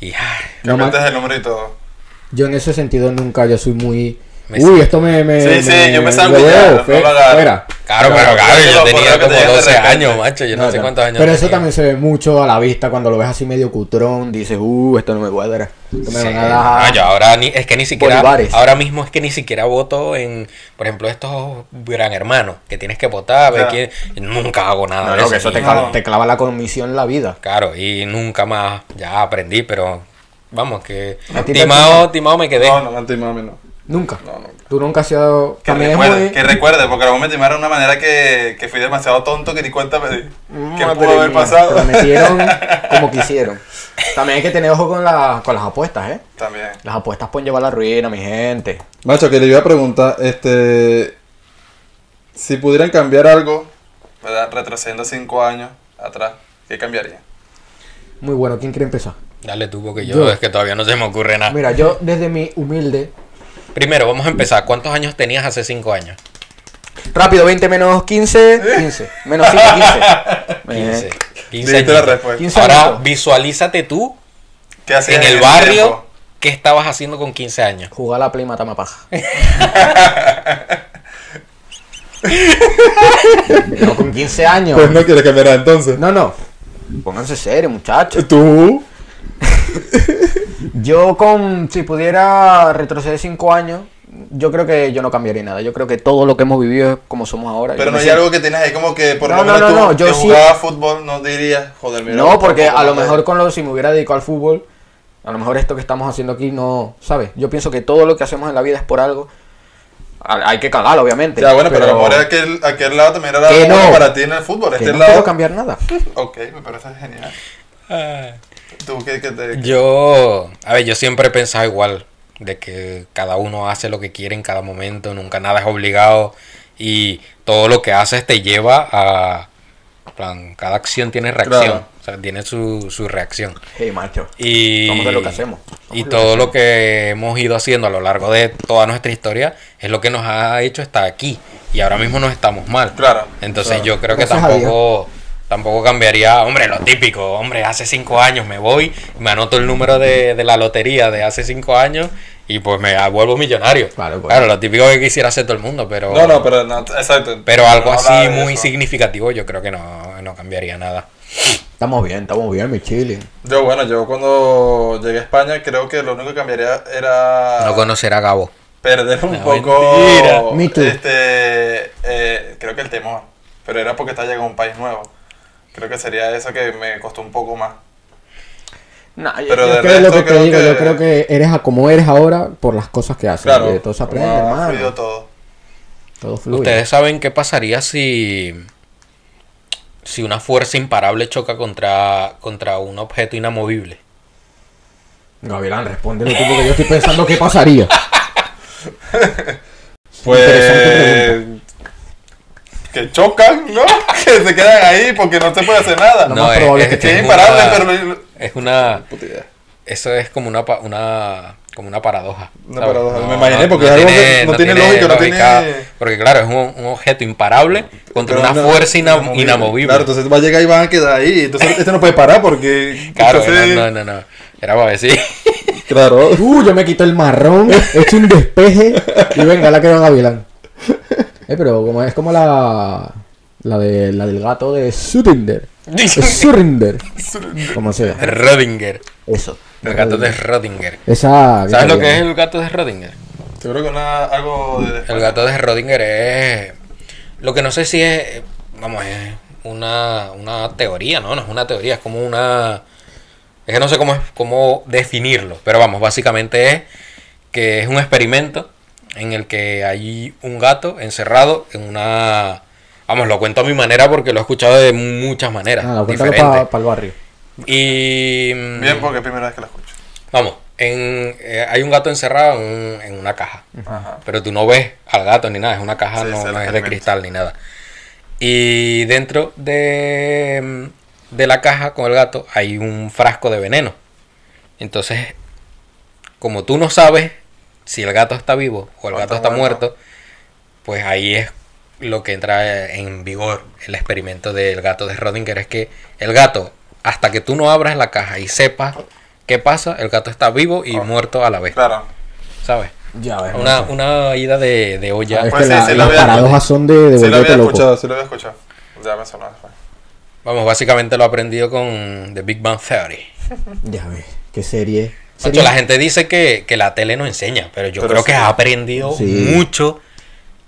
Y ay, No, ma- el número y todo. Yo en ese sentido nunca, yo soy muy... Me Uy, esto me... me Sí, sí, yo me salgo ya, no fuera. Claro, Claro, pero claro, yo yo tenía como te dije de 12 repente. años, macho. Yo no, sé Claro. cuántos años Pero eso también se ve mucho a la vista cuando lo ves así medio cutrón. Dices, uh, esto no me cuadra. Esto me Sí. van a dar... No, yo ahora ni, es que ni siquiera ahora mismo es que ni siquiera voto en por ejemplo estos gran hermanos que tienes que votar ver Ya. quién- nunca hago nada No, de no, eso, que eso te, clava, te clava la comisión en la vida. claro y nunca más ya aprendí pero vamos que ¿A ti te timado timado me quedé No, no, mami no. Nunca. No, no. Tú nunca has sido... Que recuerde, muy... que recuerde, porque luego me timaron de una manera que, que fui demasiado tonto que ni cuenta me di. ¿Qué Madre pudo haber mía, pasado? Te la metieron como quisieron. También hay que tener ojo con, la, con las apuestas, ¿eh? También. Las apuestas pueden llevar a la ruina, mi gente. Macho, que le iba a preguntar, este... Si pudieran cambiar algo, ¿verdad? Retrocediendo cinco años atrás, ¿qué cambiaría? Muy bueno, ¿quién quiere empezar? Dale tú porque yo, Yo. es que todavía no se me ocurre nada Mira, yo desde mi humilde... primero vamos a empezar cuántos años tenías hace cinco años Rápido, 20 menos 15, 15. Menos 5, 15. 15 Eh, 15 Dijiste la añitos. respuesta. 15 ahora visualízate tú ¿Qué hacías en el barrio tiempo? qué estabas haciendo con 15 años Jugar a la play mata paja. no, con 15 años. Pues no quieres cambiar entonces. No, no. Pónganse serio, muchachos. ¿Tú? Yo con, si pudiera retroceder 5 años, yo creo que yo no cambiaría nada. Yo creo que todo lo que hemos vivido es como somos ahora. Pero Yo no hay siento- algo que tienes ahí como que por No, lo no, menos no, tú no, yo que sí- jugaba fútbol no dirías, joder, mira. No, porque a lo mejor con lo, si me hubiera dedicado al fútbol, a lo mejor esto que estamos haciendo aquí no, ¿sabes? Yo pienso que todo lo que hacemos en la vida es por algo. Hay que cagarlo, obviamente. Ya, bueno, pero, a lo mejor aquel, aquel lado también era Que no. para ti en el fútbol. que Este no lado. quiero cambiar nada. Ok, me parece genial. ¿Tú qué, qué te.? Yo, a ver, yo siempre he pensado igual, de que cada uno hace lo que quiere en cada momento, nunca nada es obligado y todo lo que haces te lleva a, plan, cada acción tiene reacción, Claro. o sea, tiene su, su reacción. Hey, macho. Y, Vamos a ver lo que hacemos. Vamos y todo lo que hemos ido haciendo a lo largo de toda nuestra historia es lo que nos ha hecho estar aquí y ahora mismo no estamos mal. Claro, Entonces claro. yo creo que Gracias tampoco tampoco cambiaría, hombre, lo típico, hombre, hace cinco años me voy, me anoto el número de, de la lotería de hace cinco años y pues me vuelvo millonario. Claro, pues. Claro, lo típico que quisiera hacer todo el mundo, pero No, no, pero no, exacto. pero algo No así muy eso. significativo yo creo que no, no cambiaría nada. Estamos bien, estamos bien, mi chile. Yo, bueno, yo cuando llegué a España creo que lo único que cambiaría era No conocer a Gabo. perder un No, poco. Este. eh, creo que el temor. Pero era porque estaba llegando a un país nuevo. Creo que sería eso que me costó un poco más. Nah, yo- Pero yo de creo lo que te creo digo, que- yo creo que eres a como eres ahora por las cosas que haces. Claro. Todo se aprende, hermano. fluido todo. Todo fluye. ¿Ustedes saben qué pasaría si si una fuerza imparable choca contra contra un objeto inamovible? Gavilán, respóndelo tú porque yo estoy pensando qué pasaría. Pues. Que chocan, ¿no? que se quedan ahí porque no se puede hacer nada. Lo más probable es que que es es imparable, una- pero. es una Puta idea. eso es como una pa- una como una paradoja. Una ¿sabes? paradoja. Me imaginé, porque es algo que no tiene lógica, no tiene- Porque claro, es un, un objeto imparable contra Pero una no- fuerza ina- inamovible. Claro, entonces va a llegar y van a quedar ahí. Entonces este no puede parar porque. Claro, entonces- no, no, no, no. Era para decir. Claro. Uh, yo me quito el marrón, he hecho un despeje y venga, la quiero Gavilán. Eh, pero como es como la la de la del gato de Surinder. Surinder. Como sea. Rodinger. Eso. El gato de Rodinger. Esa. ¿Sabes lo que es el gato de Rodinger? Seguro que una, algo de. El gato de Rodinger es. Lo que no sé si es. Vamos, es una, una teoría, ¿no? No es una teoría, es como una. Es que no sé cómo, es, cómo definirlo, pero vamos, básicamente es que es un experimento en el que hay un gato encerrado en una... Vamos, lo cuento a mi manera porque lo he escuchado de muchas maneras. Cuéntalo diferentes. para el barrio. Y... Bien, porque es primera vez que la escucho. Vamos, en, eh, hay un gato encerrado en, un- en una caja. Ajá. Pero tú no ves al gato ni nada, es una caja, Sí, no, no es de cristal ni nada. Y dentro de, de la caja con el gato hay un frasco de veneno. Entonces, como tú no sabes si el gato está vivo o el O gato está muerto. muerto, pues ahí es lo que entra en vigor el experimento del gato de Schrödinger. Es que el gato, hasta que tú no abras la caja y sepas qué pasa, el gato está vivo y Oh. muerto a la vez. Claro. ¿Sabes? Ya ves. Una, una ida de, de olla. es Pues que sí, la- sí las paradojas son de, de Sí lo había loco. escuchado, sí lo había escuchado. Ya me sonó. fue. Vamos, básicamente lo he aprendido con The Big Bang Theory. Ya ves, qué serie. Serie- la gente dice que, que la tele no enseña, pero yo Pero creo sí. que has aprendido Sí. mucho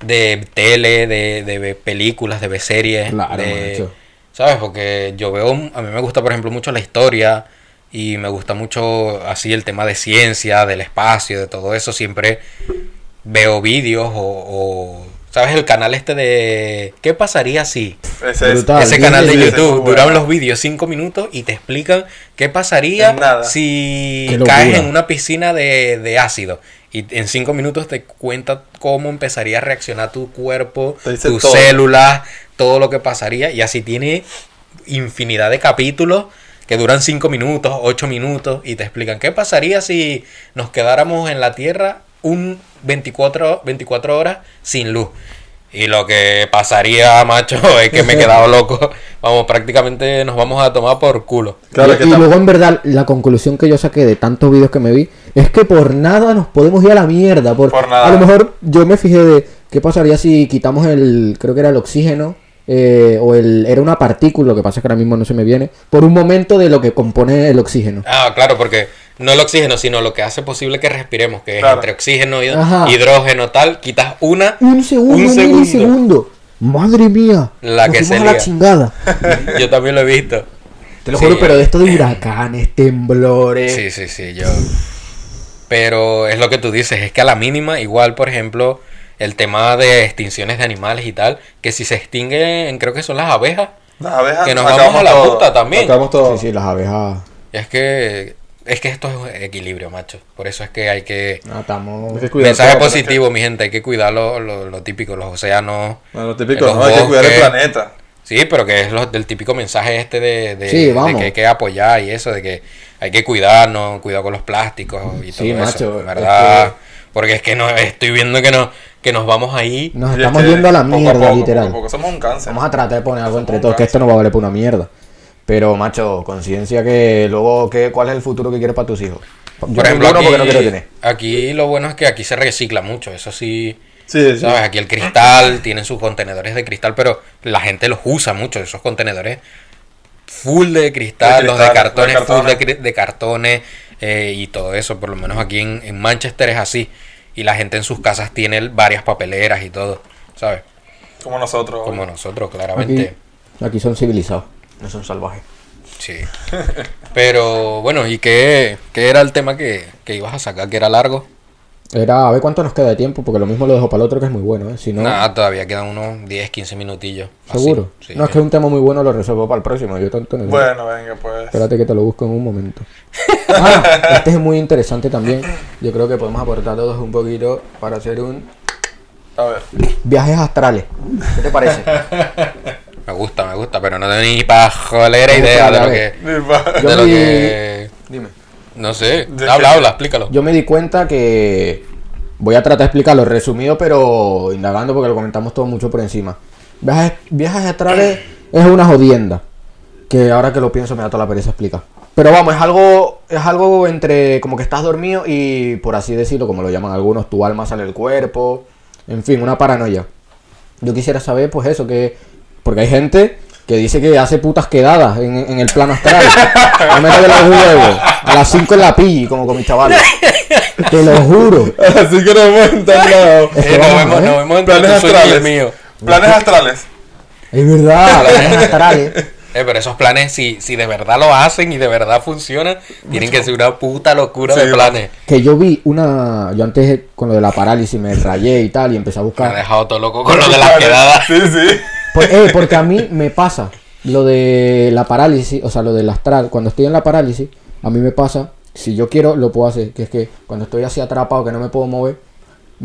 de tele, de, de ver películas, de ver series. Claro, de-. ¿Sabes? Porque yo veo, a mí me gusta, por ejemplo, mucho la historia y me gusta mucho así el tema de ciencia, del espacio, de todo eso. Siempre veo vídeos o, o, ¿sabes? El canal este de ¿qué pasaría si? Ese es. Brutal. Ese sí, canal de YouTube duran los vídeos 5 minutos y te explican qué pasaría si caes en una piscina de, de ácido. Y en 5 minutos te cuenta cómo empezaría a reaccionar tu cuerpo, tus todo. células, todo lo que pasaría. Y así tiene infinidad de capítulos que duran 5 minutos, 8 minutos y te explican qué pasaría si nos quedáramos en la Tierra un 24, 24 horas sin luz. Y lo que pasaría, macho, es que me he quedado loco. Vamos, prácticamente nos vamos a tomar por culo. Claro y, que y tam- luego en verdad la conclusión que yo saqué de tantos vídeos que me vi es que por nada nos podemos ir a la mierda. Por, Por nada. A lo mejor yo me fijé de qué pasaría si quitamos el, creo que era el oxígeno, eh, o el, era una partícula, lo que pasa es que ahora mismo no se me viene, por un momento de lo que compone el oxígeno. Ah, claro, porque no el oxígeno, sino lo que hace posible que respiremos, que es entre oxígeno y Ajá. hidrógeno tal, quitas una, Un segundo, un, segundo. milisegundo. Madre mía. La nos que se la chingada. Yo también lo he visto. Te lo Sí. juro, pero de esto de huracanes, temblores. Sí, sí, sí, yo. Pero es lo que tú dices, es que a la mínima, igual, por ejemplo, el tema de extinciones de animales y tal, que si se extinguen, creo que son las abejas, Las abejas. que nos vamos a la todo. puta también. Acabamos todo. Sí, sí, las abejas. Es que es que esto es equilibrio, macho. Por eso es que hay que No, estamos. Mensaje que- positivo, mi gente, hay que cuidar lo, lo- lo típico, los océanos. Bueno, lo típico, Los ¿no? Hay que cuidar el bosques. planeta. Sí, pero que es lo, del típico mensaje este de, de, Sí, de vamos. que hay que apoyar y eso, de que hay que cuidarnos, cuidado con los plásticos y todo Sí, eso, macho, ¿verdad? es Porque es que no, estoy viendo que, no, que nos vamos ahí. Nos estamos yendo a la poco a mierda, poco, literal. poco a poco. Somos un cáncer. Vamos a tratar de poner algo entre Somos todos, que un esto no va a valer para una mierda. Pero, macho, conciencia que luego, ¿qué, ¿cuál es el futuro que quieres para tus hijos? Yo Por ejemplo, aquí, porque no quiero tener. aquí lo bueno es que aquí se recicla mucho, eso sí. Sí, sí. ¿Sabes? Aquí el cristal, tienen sus contenedores de cristal, pero la gente los usa mucho, esos contenedores full de cristal, De los de cartones, de full de, de cartones eh, y todo eso, por lo menos aquí en, en Manchester es así. Y la gente en sus casas tiene varias papeleras y todo, ¿sabes? Como nosotros. Como nosotros, Aquí, claramente. aquí son civilizados, no son salvajes. Sí. Pero bueno, ¿y qué, qué era el tema que, que ibas a sacar? ¿Que era largo? Era, a ver cuánto nos queda de tiempo, porque lo mismo lo dejo para el otro que es muy bueno, ¿eh? Si no, Nada, todavía quedan unos 10, 15 minutillos. seguro. Sí. No, es que es un tema muy bueno, lo resuelvo para el próximo. Yo tanto no sé. Bueno, venga, pues. Espérate que te lo busco en un momento. Ah, este es muy interesante también. Yo creo que podemos aportar todos un poquito para hacer un A ver. viajes astrales. ¿Qué te parece? Me gusta, me gusta, pero no tengo ni para jolera Vamos idea de lo que... De lo que... Dime. No sé. ¿De Habla, habla, explícalo. Yo me di cuenta que voy a tratar de explicarlo resumido, pero indagando porque lo comentamos todo mucho por encima. Viajes, viajes astrales es una jodienda. Que ahora que lo pienso me da toda la pereza explicar. Pero vamos, es algo, es algo entre como que estás dormido y por así decirlo, como lo llaman algunos, tu alma sale del cuerpo. En fin, una paranoia. Yo quisiera saber, pues eso, que. Porque hay gente que dice que hace putas quedadas en, en el plano astral. No me de los huevos. A las 5 en la pilli, como con mis chavales. Te lo juro. Así que nos hemos entablado. Es que Eh, nos, vamos vemos, ver. nos vemos entre Planes astrales. mío. Planes astrales. Es verdad, planes astrales. Eh, pero esos planes, si, si de verdad lo hacen y de verdad funcionan, tienen que ser una puta locura Sí, de planes. Que yo vi una. Yo antes con lo de la parálisis me rayé y tal y empecé a Me ha buscar. dejado todo loco con lo de las quedadas. Sí, sí. Eh, porque a mí me pasa lo de la parálisis, o sea, lo del astral. Cuando estoy en la parálisis, a mí me pasa, si yo quiero, lo puedo hacer. Que es que cuando estoy así atrapado, que no me puedo mover,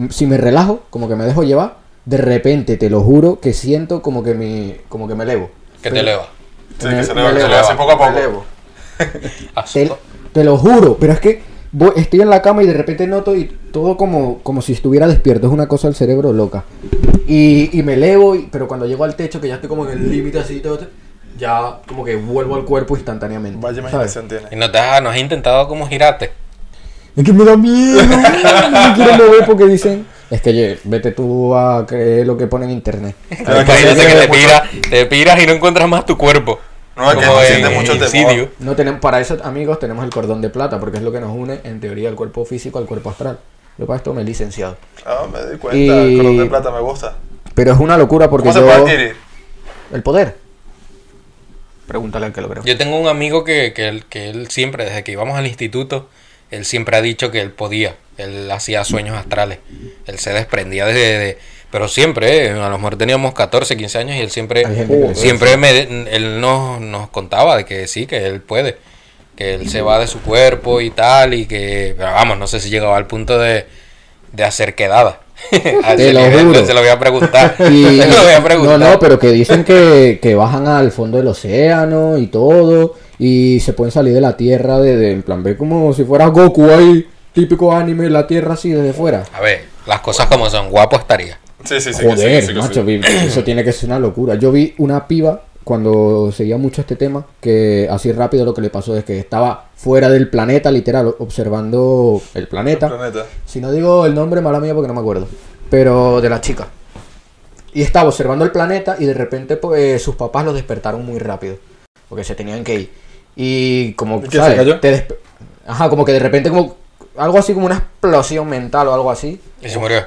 si me relajo, como que me dejo llevar, de repente, te lo juro, que siento como que, mi, como que me elevo. Que te eleva. Sí, Me- que se me le va, se le elevo, hace poco a me poco. elevo. Te, te lo juro, pero es que voy- estoy en la cama y de repente noto y todo como, como si estuviera despierto. Es una cosa del cerebro loca. Y, y me elevo, y- pero cuando llego al techo, que ya estoy como en el límite así y todo, ya como que vuelvo al cuerpo instantáneamente. Vaya imaginación tiene. Y no, te has, no has intentado como girarte. Es que me da miedo, no me quiero mover porque dicen. Es que oye, vete tú a creer lo que pone en internet. Imagínate que que te, pira- te piras y no encuentras más tu cuerpo. No, es que no en- siente en mucho temor. No tenemos, para eso, amigos, tenemos el cordón de plata, porque es lo que nos une, en teoría, el cuerpo físico al cuerpo astral. Yo para esto me he licenciado. Ah, me di cuenta. Y- El color de plata me gusta. Pero es una locura porque ¿Cómo se yo... puede adquirir? ¿El poder? Pregúntale al que lo creo. Yo tengo un amigo que, que, él, que él siempre, desde que íbamos al instituto, él siempre ha dicho que él podía. Él hacía sueños astrales. Él se desprendía de... de- pero siempre, eh, a lo mejor teníamos 14, 15 años y él siempre, le siempre me, él nos, nos contaba de que sí, que él puede. Que él se va de su cuerpo y tal y que... Pero vamos, no sé si llegaba al punto de, de hacer quedada. Te ese lo nivel, juro. Se lo voy a preguntar. Y- Se lo voy a no, preguntar. no, pero que dicen que, que bajan al fondo del océano y todo, y se pueden salir de la Tierra, de, de- en plan, ve como si fuera Goku ahí, típico anime, la Tierra así desde fuera. A ver, las cosas como son, guapo estaría. Sí, sí, sí. Joder, sí, macho, eso tiene que ser una locura. Yo vi una piba cuando seguía mucho este tema, que así rápido lo que le pasó es que estaba fuera del planeta, literal, observando el planeta. Planeta. Si no digo el nombre, mala mía porque no me acuerdo. Pero de la chica. Y estaba observando el planeta y de repente pues, sus papás los despertaron muy rápido. Porque se tenían que ir. Y como, ¿Y qué, ¿sabes? se cayó? Te Ajá, como que de repente como... Algo así como una explosión mental o algo así. Y se murió.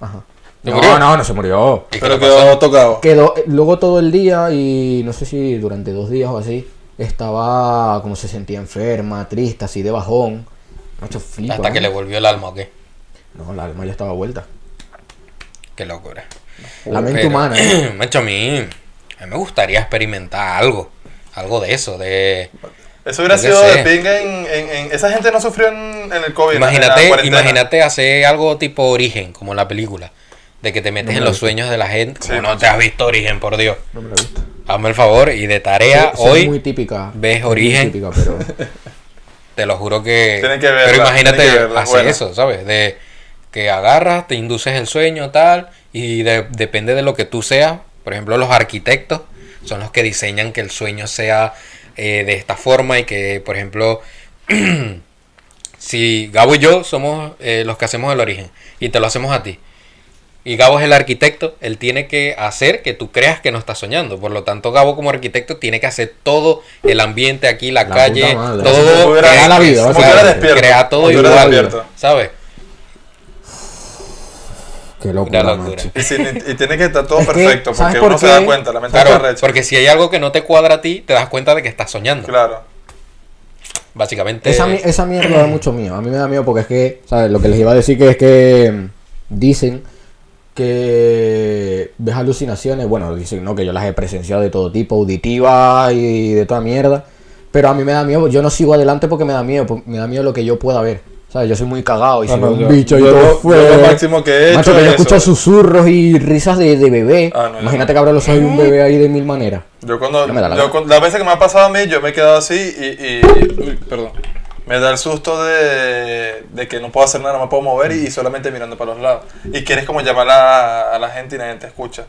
Ajá. ¿Se No, murió? no, no se murió. ¿Y qué Pero quedó tocado. Quedó luego todo el día y no sé si durante dos días o así estaba como se sentía enferma, triste, así de bajón. Macho flipa. Hasta que ¿eh? le volvió el alma, ¿o qué? No, la alma ya estaba vuelta. Qué locura. La mente Pero, humana. ¿eh? macho, a mí, a mí me gustaría experimentar algo. Algo de eso, de... Eso hubiera sido de pinga en, en, en- Esa gente no sufrió en, en el COVID. en la Imagínate, imagínate hacer algo tipo Origen, como la película. De que te metes en los sueños de la gente. Sí, Como no macho. te has visto Origen, por Dios. No me la he visto. Hazme el favor y de tarea Sí, hoy, muy típica. ves es muy Origen. típica, pero te lo juro que... Tienen que verla, Pero imagínate que verla, hacer buena. eso, ¿sabes? De que agarras, te induces el sueño, tal, y de- depende de lo que tú seas. Por ejemplo, los arquitectos son los que diseñan que el sueño sea eh, de esta forma y que, por ejemplo, si Gabo y yo somos eh, los que hacemos el origen y te lo hacemos a ti. Y Gabo es el arquitecto, él tiene que hacer que tú creas que no estás soñando. Por lo tanto, Gabo como arquitecto tiene que hacer todo el ambiente aquí, la, La calle, madre. Todo, crea la vida, crea todo igual. ¿sabes? qué locura. Y, sin- y tiene que estar todo Es perfecto, ¿sabes porque por uno se qué? da cuenta, la mente Claro, porque si hay algo que no te cuadra a ti, te das cuenta de que estás soñando. Claro. Básicamente. Esa, esa mierda da mucho miedo. A mí me da miedo porque es que, ¿sabes? Lo que les iba a decir que es que mm, dicen que ves alucinaciones. Bueno, dicen, ¿no? Que yo las he presenciado de todo tipo, auditivas y de toda mierda. Pero a mí me da miedo. Yo no sigo adelante porque me da miedo. porque Me da miedo lo que yo pueda ver. ¿Sabes? Yo soy muy cagado y si no, veo un yo- bicho y yo todo fue. lo máximo que he Macho, hecho que yo es escucho eso. susurros y risas de, de bebé. Ah, no, Imagínate que abro los ojos y un bebé ahí de mil maneras. Yo cuando, las veces que me ha pasado a mí, yo me he quedado así y, y- y- uy, perdón, me da el susto de, de que no puedo hacer nada, no me puedo mover y, solamente mirando para los lados. Y quieres como llamar a, a la gente y nadie te escucha.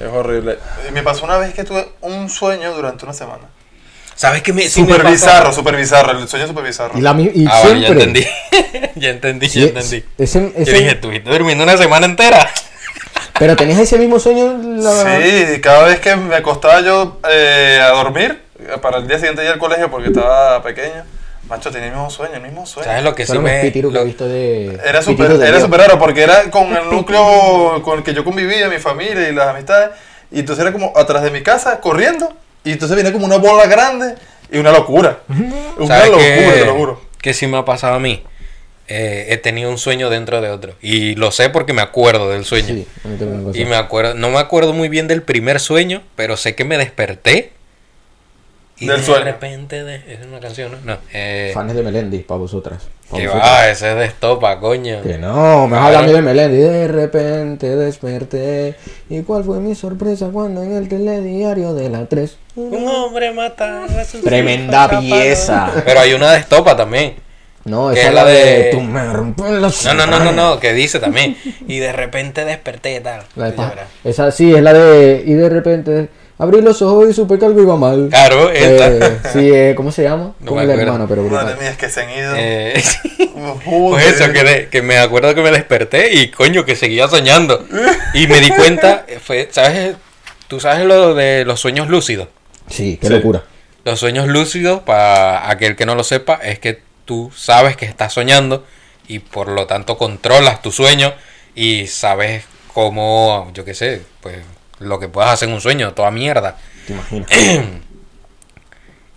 Es horrible. Y me pasó una vez que tuve un sueño durante una semana. ¿Sabes qué me sí me pasa? bizarro, súper bizarro, el sueño súper bizarro. Y, la, mi- y Ah, siempre. ya entendí. ya entendí, ya entendí. ese- Yo ese- dije, estuviste durmiendo una semana entera. Pero tenías ese mismo sueño. la- Sí, cada vez que me acostaba yo eh, a dormir, eh, para el día siguiente ir al colegio porque estaba pequeño, macho, tenía el mismo sueño, el mismo sueño. ¿Sabes lo que sí me. que lo- he visto de. Era súper era súper raro porque era con el núcleo con el que yo convivía, mi familia y las amistades. Y entonces era como atrás de mi casa, corriendo, Y entonces viene como una bola grande y una locura. Una ¿Sabes locura, qué? te lo juro. Que sí me ha pasado a mí. Eh, he tenido un sueño dentro de otro. Y lo sé porque me acuerdo del sueño. Sí, a mí también me pasó. Y me acuerdo, no me acuerdo muy bien del primer sueño, pero sé que me desperté. Y Del de repente, de- es una canción, ¿no? No, eh, Fans de Melendi, para vosotras. Pa' que vosotras. va, ese es de estopa, coño. Que no, me vas a hablar a mí de Melendi. De repente desperté. ¿Y cuál fue mi sorpresa cuando en el telediario de la 3? Un hombre mata a su Tremenda hijo, pieza. Pero hay una de estopa también. No, esa es la de. de- Tú me rompes los No, no, no, no, no, que dice también. Y de repente desperté y tal. La de. Esa sí, es la de. Y de repente. Abrí los ojos y supe que algo iba mal. Claro. Eh, sí, eh, ¿cómo se llama? No Con me el hermano, pero brutal. Madre mía, es que se han ido. Eh. Pues eso, que, de- que me acuerdo que me desperté y coño, que seguía soñando. Y me di cuenta, eh, fue, ¿sabes? Tú sabes lo de los sueños lúcidos. Sí, qué Sí. locura. Los sueños lúcidos, para aquel que no lo sepa, es que tú sabes que estás soñando y por lo tanto controlas tu sueño y sabes cómo, yo qué sé, pues lo que puedas hacer en un sueño, toda mierda. Te imaginas.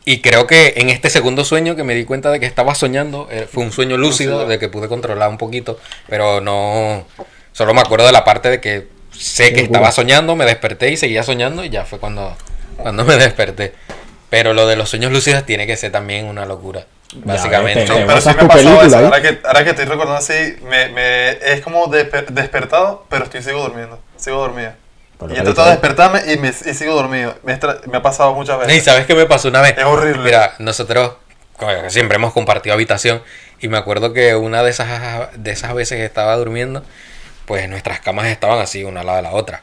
Y creo que en este segundo sueño que me di cuenta de que estaba soñando, eh, fue un sueño lúcido, Lúcido. de que pude controlar un poquito, pero no, solo me acuerdo de la parte de que sé que estaba soñando, me desperté y seguía soñando y ya fue cuando, cuando me desperté. Pero lo de los sueños lúcidos tiene que ser también una locura, básicamente. No, pero sí me ha pasado eso. Ahora que, ahora que estoy recordando así, me, me, es como desper- despertado, pero estoy sigo durmiendo. Sigo dormida. Y qué he tratado de diferente. despertarme y, me, y sigo dormido. Me, ha pasado muchas Y veces. sabes qué me pasó una vez. Es horrible. Mira, nosotros siempre hemos compartido habitación y me acuerdo que una de esas de esas veces que estaba durmiendo, pues nuestras camas estaban así una al lado de la otra.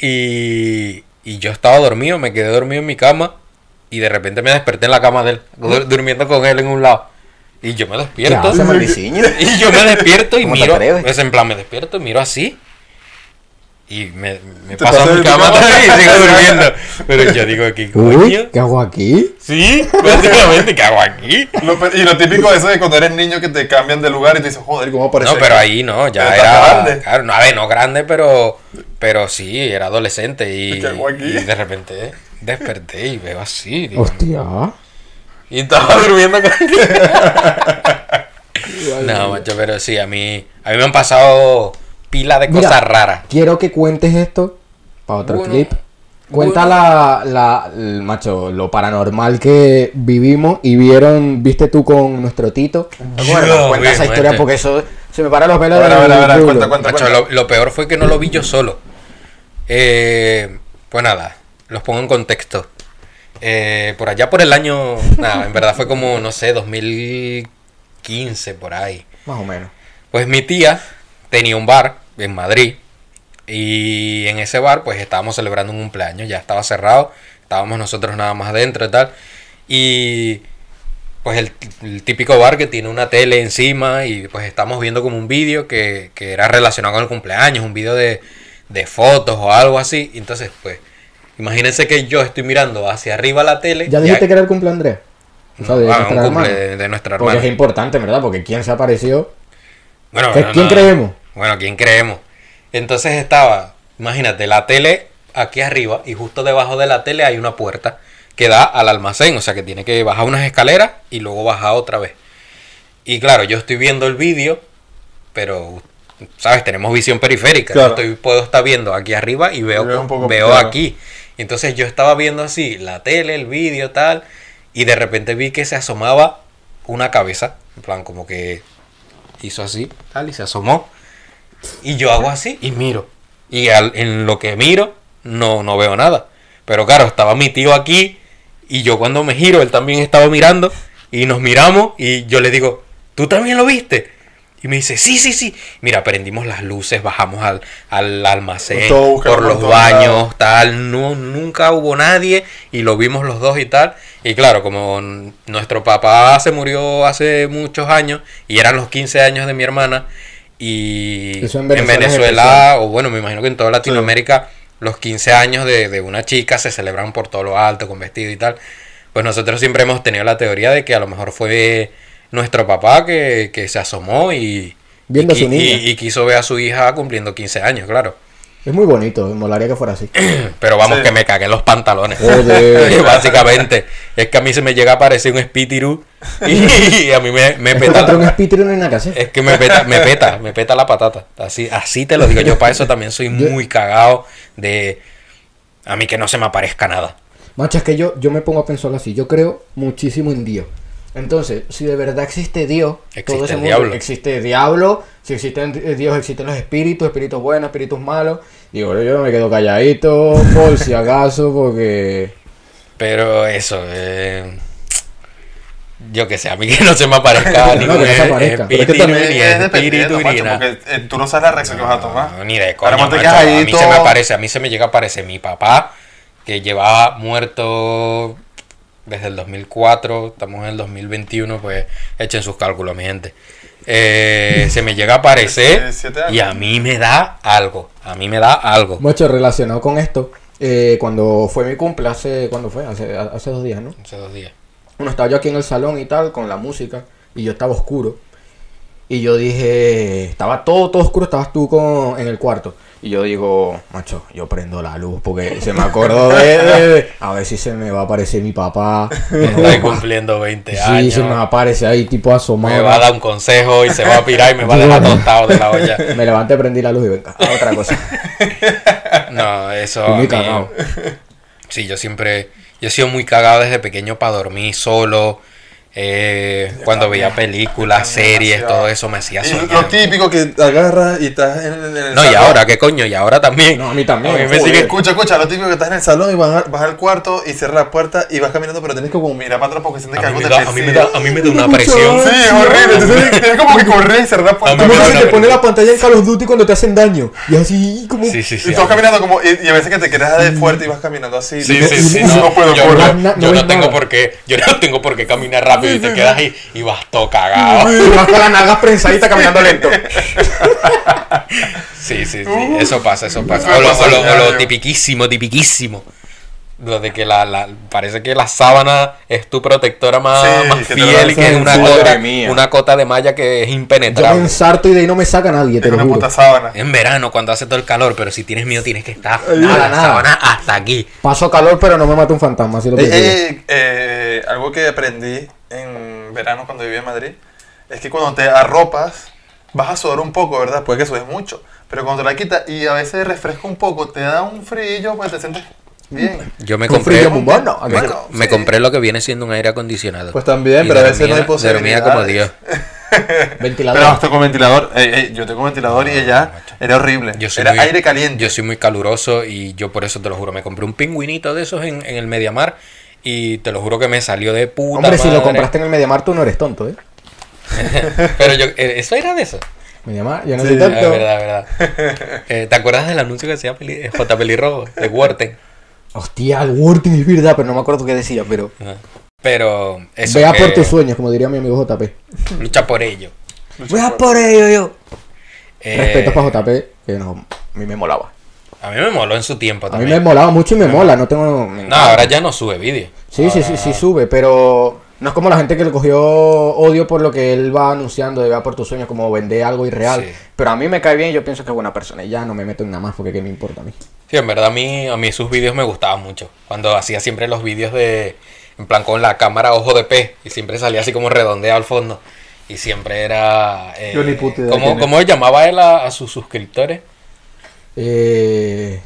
Y, y yo estaba dormido, me quedé dormido en mi cama y de repente me desperté en la cama de él, dur- durmiendo con él en un lado. Y yo me ¿Qué despierto. hace, maldiciño? Y yo me despierto y ¿Cómo te miro, atreves? pues en plan me despierto, miro así y me, me Te paso a pasas mi cama y sigo durmiendo. Pero yo digo, ¿qué coño? Uy, ¿qué hago aquí? Sí, básicamente, ¿qué hago aquí? Lo y lo típico de eso de cuando eres niño que te cambian de lugar y te dicen, joder, ¿cómo aparece? No, pero ahí no, ya Pero era. grande. Claro, no, a ver, no grande, pero. Pero sí, era adolescente y, ¿Qué hago aquí? y de repente desperté y veo así. Hostia. y estaba durmiendo con. no, macho, pero sí, a mí. A mí me han pasado pila de Mira, cosas raras. Quiero que cuentes esto para otro Bueno, clip. Cuenta bueno. la, la, el- macho, lo paranormal que vivimos y vieron, viste tú con nuestro Tito. Bueno, Yo, cuenta esa historia porque eso se me para los pelos A ver, a ver, a ver, del culo. cuenta, cuenta. Macho, lo, lo peor fue que no lo vi yo solo. Eh, pues nada, los pongo en contexto. Eh, por allá por el año, nada, en verdad fue como, no sé, 2015 por ahí. Más o menos. Pues mi tía tenía un bar en Madrid y en ese bar pues estábamos celebrando un cumpleaños, ya estaba cerrado, estábamos nosotros nada más dentro y tal. Y pues el, el típico bar que tiene una tele encima y pues estamos viendo como un vídeo que, que era relacionado con el cumpleaños, un vídeo de, de fotos o algo así. Entonces pues imagínense que yo estoy mirando hacia arriba la tele. ¿Ya dijiste que era el cumple Andrés? O sea, de Ah, nuestra un cumple de, de nuestra Porque hermana. es importante, ¿verdad? Porque quién se apareció. Bueno, ¿Qué- no, quién no. creemos? Bueno, ¿quién creemos? Entonces estaba, imagínate, la tele aquí arriba y justo debajo de la tele hay una puerta que da al almacén, o sea que tiene que bajar unas escaleras y luego bajar otra vez. Y claro, yo estoy viendo el vídeo, pero, ¿sabes? Tenemos visión periférica. Claro. Yo estoy, puedo estar viendo aquí arriba y veo, veo un poco- veo claro. aquí. Entonces yo estaba viendo así la tele, el vídeo, tal, y de repente vi que se asomaba una cabeza, en plan como que hizo así, tal, y se asomó. Y yo hago así y miro. Y al- en lo que miro, no, no veo nada. Pero claro, estaba mi tío aquí y yo cuando me giro, él también estaba mirando y nos miramos y yo le digo, ¿tú también lo viste? Y me dice, sí, sí, sí. Mira, prendimos las luces, bajamos al, al almacén, Todo por los baños, tal. No, nunca hubo nadie y lo vimos los dos y tal. Y claro, como nuestro papá se murió hace muchos años y eran los 15 años de mi hermana y Eso en en Venezuela o bueno, me imagino que en toda Latinoamérica, los 15 años de, de una chica se celebran por todo lo alto, con vestido y tal. Pues nosotros siempre hemos tenido la teoría de que a lo mejor fue nuestro papá que, que se asomó y, Viendo y, a su niña. y- y quiso ver a su hija cumpliendo 15 años, claro. Es muy bonito, me molaría que fuera así. Pero vamos, Sí. que me cagué en los pantalones. Joder. Básicamente. Es que a mí se me llega a parecer un Spitiru y a mí me, me peta. contra un espíritu no hay nada que hacer. Es que me peta, me peta, me peta la patata. Así, así te lo digo. Yo para eso también soy Yo- muy cagado de a mí que no se me aparezca nada. Macho, es que yo, yo me pongo a pensar así. Yo creo muchísimo en Dios. Entonces, si de verdad existe Dios, Existe todo ese el mundo, diablo. existe diablo, si existe Dios, existen los espíritus, espíritus buenos, espíritus malos. Digo, yo me quedo calladito por si acaso, porque... Pero eso, eh, yo que sé, a mí que no se me aparezca No, ningún que no se aparezca. Pero es que espíritu, también ni es espíritu, macho, nada. porque eh, tú no sabes la reacción que vas a tomar. No, ni de te macho. A mí todo- se me aparece, a mí se me llega a aparecer mi papá, que llevaba muerto desde el 2004, estamos en el 2021, pues echen sus cálculos, mi gente. Eh, se me llega a aparecer y a mí me da algo, a mí me da algo. Macho, relacionado con esto, eh, cuando fue mi cumple, hace... ¿Cuándo fue? Hace, hace dos días, ¿no? Hace dos días. Bueno, estaba yo aquí en el salón y tal, con la música, y yo estaba oscuro. Y yo dije, estaba todo, todo oscuro, estabas tú con, en el cuarto. Y yo digo, macho, yo prendo la luz, porque se me acordó de, de- de- a ver si se me va a aparecer mi papá. Estoy cumpliendo 20 Sí, años. se me aparece ahí, tipo asomado. Me va a dar un consejo y se va a pirar y me va a dejar tostado de la olla. Me levanté, prendí la luz y venga, a otra cosa. No, eso. Muy cagado. Sí, yo siempre. Yo he sido muy cagado desde pequeño para dormir solo. Eh, cuando veía películas, series, demasiado. todo eso me hacía Y lo soñar. típico que agarras y estás en, el- en el No, y ahora, ¿qué coño? Y ahora también. No, a mí también, A mí me sigue- Escucha, escucha, lo típico que estás en el salón y vas, a- vas al cuarto y cierras la puerta y vas caminando, pero tienes que como mirar para atrás porque sientes que A mí, algo me te da, a, mí me da, a mí me da una presión. Sí, es horrible. Entonces tienes como que correr y cerrar la puerta. A mí Como me que da se una te pone la pantalla en Call of Duty cuando te hacen daño. Y así, como... Sí, sí, sí. y tú vas caminando como. Y, y a veces que te quedas de fuerte y vas caminando así. Sí, no- sí, sí, no- no, no puedo yo, No- tengo por qué, yo no tengo por qué caminar rápido y te quedas ahí y vas todo cagado. Y vas con las nalgas prensadita caminando lento. Sí, sí, sí, eso pasa, eso pasa. O lo, pasa o lo- o lo diario. tipiquísimo, tipiquísimo. Lo de que la, la- parece que la sábana es tu protectora más, Sí, más que fiel y que es una cota, una cota de malla que es Yo me impenetrable. ensarto y de ahí no me saca nadie, te Es lo una juro. puta sábana. En verano, cuando hace todo el calor, pero si tienes miedo tienes que estar Nada, la nada. sábana hasta aquí. Paso calor, pero no me mata un fantasma, así lo que Eh, eh, eh, algo que aprendí en verano cuando vivía en Madrid es que cuando te arropas vas a sudar un poco, ¿verdad? Puede que sudes mucho, pero cuando te la quitas y a veces refresca un poco, te da un frío, pues te sientes bien. Yo me compré, frío muy bueno. me, Bueno, me sí. compré lo que viene siendo un aire acondicionado. Pues también, Y pero a veces no hay posibilidad. Dormía como Dios. Ventilador. Pero estoy con ventilador. Ey, ey, yo tengo ventilador y ella era horrible. Yo soy era muy- aire caliente. Yo soy muy caluroso y yo por eso te lo juro, me compré un pingüinito de esos en, en el Mediamar y te lo juro que me salió de puta Hombre, si lo compraste en el Mediamar, tú no eres tonto, ¿eh? Pero yo, eh, eso era de eso. Mediamar, yo no Sí, soy Es tonto. verdad, es verdad. Eh, ¿Te acuerdas del anuncio que hacía Peli- eh, J. Pelirrojo? De Worten. Hostia, el Wording es verdad, pero no me acuerdo qué decía, pero... Pero eso Vea que por tus sueños, como diría mi amigo JP. lucha por ello. Vea por ello, yo. Eh, Respeto para JP, que no, a mí me molaba. A mí me moló en su tiempo A mí también. me molaba mucho y me mola, no tengo... No, ahora ya no sube vídeo. Sí, sí, sí, sí sube, pero no es como la gente que le cogió odio por lo que él va anunciando de Vea por tus sueños, como vender algo irreal. Sí. Pero a mí me cae bien y yo pienso que es buena persona y ya no me meto en nada más porque qué me importa a mí. Sí, en verdad a mí, a mí sus vídeos me gustaban mucho. Cuando hacía siempre los vídeos de, en plan con la cámara ojo de pez y siempre salía así como redondeado al fondo. Y siempre era... eh, Yo ni puta idea ¿cómo, quién es. ¿Cómo llamaba él a, a sus suscriptores? Eh...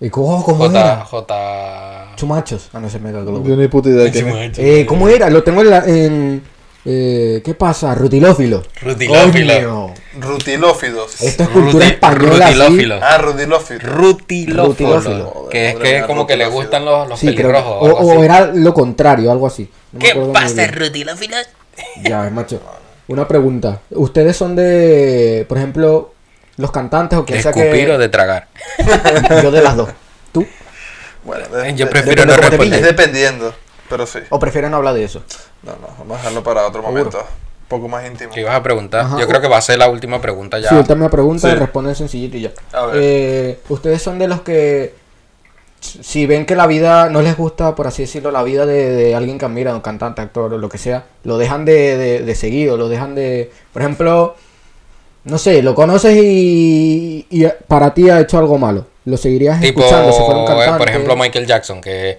¿Y cómo, cómo J... era? J... Chumachos. Ah, no se me da Yo ni puta idea quién es. Eh, ¿Cómo era? Lo tengo en la... En, eh, ¿Qué pasa? Rutilófilo. Rutilófilo. Coño. Rutilófidos. Esto es cultura Ruti- española. Rutilófilo. Ah. Rutilófilo. Rutilófilo. Que es que como que le gustan los, los Sí, que- pelirrojos. o, era lo contrario, algo así. No ¿Qué pasa, bien. rutilófilo? Ya, macho. Una pregunta. ¿Ustedes son de, por ejemplo, los cantantes o ¿De quien sea escupir o que... de tragar? Yo de las dos. ¿Tú? Bueno, de- Yo prefiero no te Es responder. dependiendo, pero sí. ¿O prefieren no hablar de eso? No, no, vamos a dejarlo para otro Seguro. momento. Un poco más íntimo. ¿Qué ibas a preguntar? Ajá. Yo creo que va a ser la última pregunta ya. Sí, me pregunta Sí. y responden sencillito y ya. A ver. Eh, ¿Ustedes son de los que, si ven que la vida no les gusta, por así decirlo, la vida de, de alguien que admira, un cantante, actor o lo que sea, lo dejan de, de- de seguir o lo dejan de... Por ejemplo, no sé, lo conoces y, y para ti ha hecho algo malo. Lo seguirías Tipo, escuchando si fuera un eh, cantante. por ejemplo, Michael Jackson, que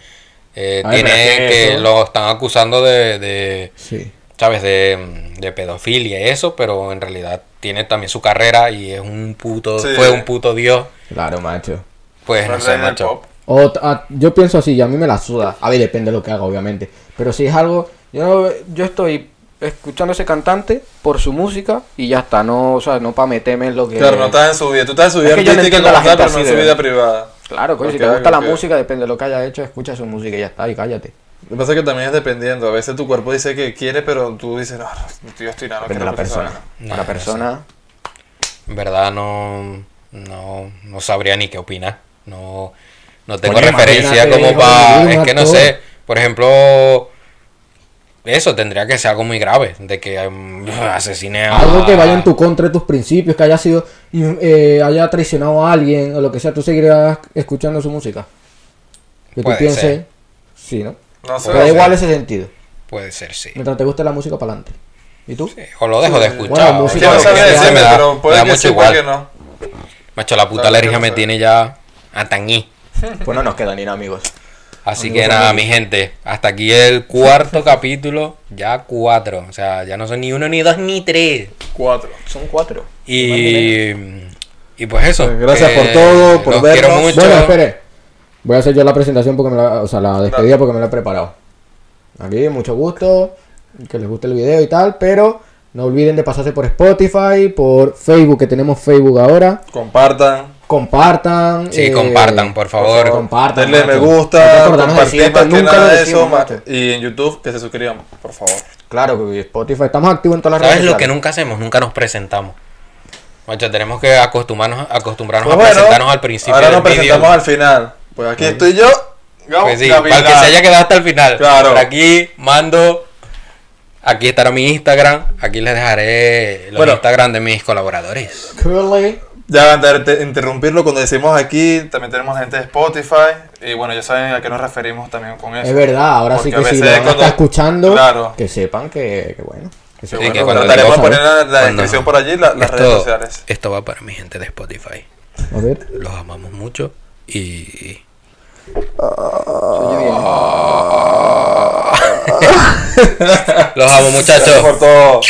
eh, Ay, tiene que lo están acusando de, de Sí. ¿sabes? De, de pedofilia y eso, pero en realidad tiene también su carrera y es un puto, Sí. fue un puto dios. Claro, macho. Pues no sé, macho. O t- a- yo pienso así, y a mí me la suda. A ver, depende de lo que haga, obviamente. Pero si es algo. Yo, yo estoy escuchando a ese cantante por su música y ya está. No, o sea, no para meterme en lo que. Claro, no estás en su vida. Tú estás en su vida Es que yo no artística entiendo a la como tal, gente pero no en su vida privada. Claro, coño, si Ok, te gusta la música, depende de lo que haya hecho, escucha su música y ya está, y cállate. Lo que pasa es que también es dependiendo. A veces tu cuerpo dice que quiere, pero tú dices, no, no, yo estoy nada. no Depende de la persona. esa vaina". No, la persona. En verdad no, no, no sabría ni qué opinar. No, no tengo Coño, referencia como para... Es que no sé. Por ejemplo, eso tendría que ser algo muy grave. De que mm, asesine a... Algo que vaya en tu contra de tus principios, que haya sido. eh, haya traicionado a alguien o lo que sea, tú seguirías escuchando su música. Que tú Puede pienses. ser. Sí, ¿no? No sé. Pero da igual ese sentido. Puede ser, sí. Mientras te guste la música, para adelante. ¿Y tú? Sí, O lo dejo de Sí. escuchar. Bueno, música no decirme, me da- pero me puede da que mucho sí, igual. que no. Macho, la puta alergia me tiene ya atañí. Pues no nos queda ni nada, amigos. Así que nada, amigos. mi gente, hasta aquí el cuarto capítulo, ya cuatro. O sea, ya no son ni uno, ni dos, ni tres. Cuatro. Son cuatro. Y, y pues eso. Pues gracias por todo, por los quiero vernos. mucho. Bueno, espere. Voy a hacer yo la presentación porque me la, o sea, la despedida porque me la he preparado. Aquí, mucho gusto, que les guste el video y tal, pero no olviden de pasarse por Spotify, por Facebook, que tenemos Facebook ahora. Compartan. Compartan. Sí, eh, compartan, por favor. Compartan. Denle me gusta, que nunca lo decimos, eso. Y en YouTube que se suscriban, por favor. Claro, que Spotify, estamos activos en todas las ¿Sabes redes lo que nunca hacemos? Nunca nos presentamos. Macho, tenemos que acostumbrarnos, acostumbrarnos Pues a bueno, presentarnos al principio ahora del nos presentamos al final. Pues aquí estoy yo. Gabo Pues sí, para el que se haya quedado hasta el final. Claro. Por aquí mando. Aquí estará mi Instagram. Aquí les dejaré los Bueno. Instagram de mis colaboradores. Curly. Ya antes de interrumpirlo, cuando decimos aquí, también tenemos gente de Spotify. Y bueno, ya saben a qué nos referimos también con eso. Es verdad, ahora sí que a si veces lo cuando- estar escuchando, Claro. que sepan que, que bueno. Que Sí, sepan que bueno, cuando trataremos de poner la, la descripción por allí, la- las esto, redes sociales. esto va para mi gente de Spotify. A ver. Los amamos mucho y. Los amo muchachos. Gracias por todo.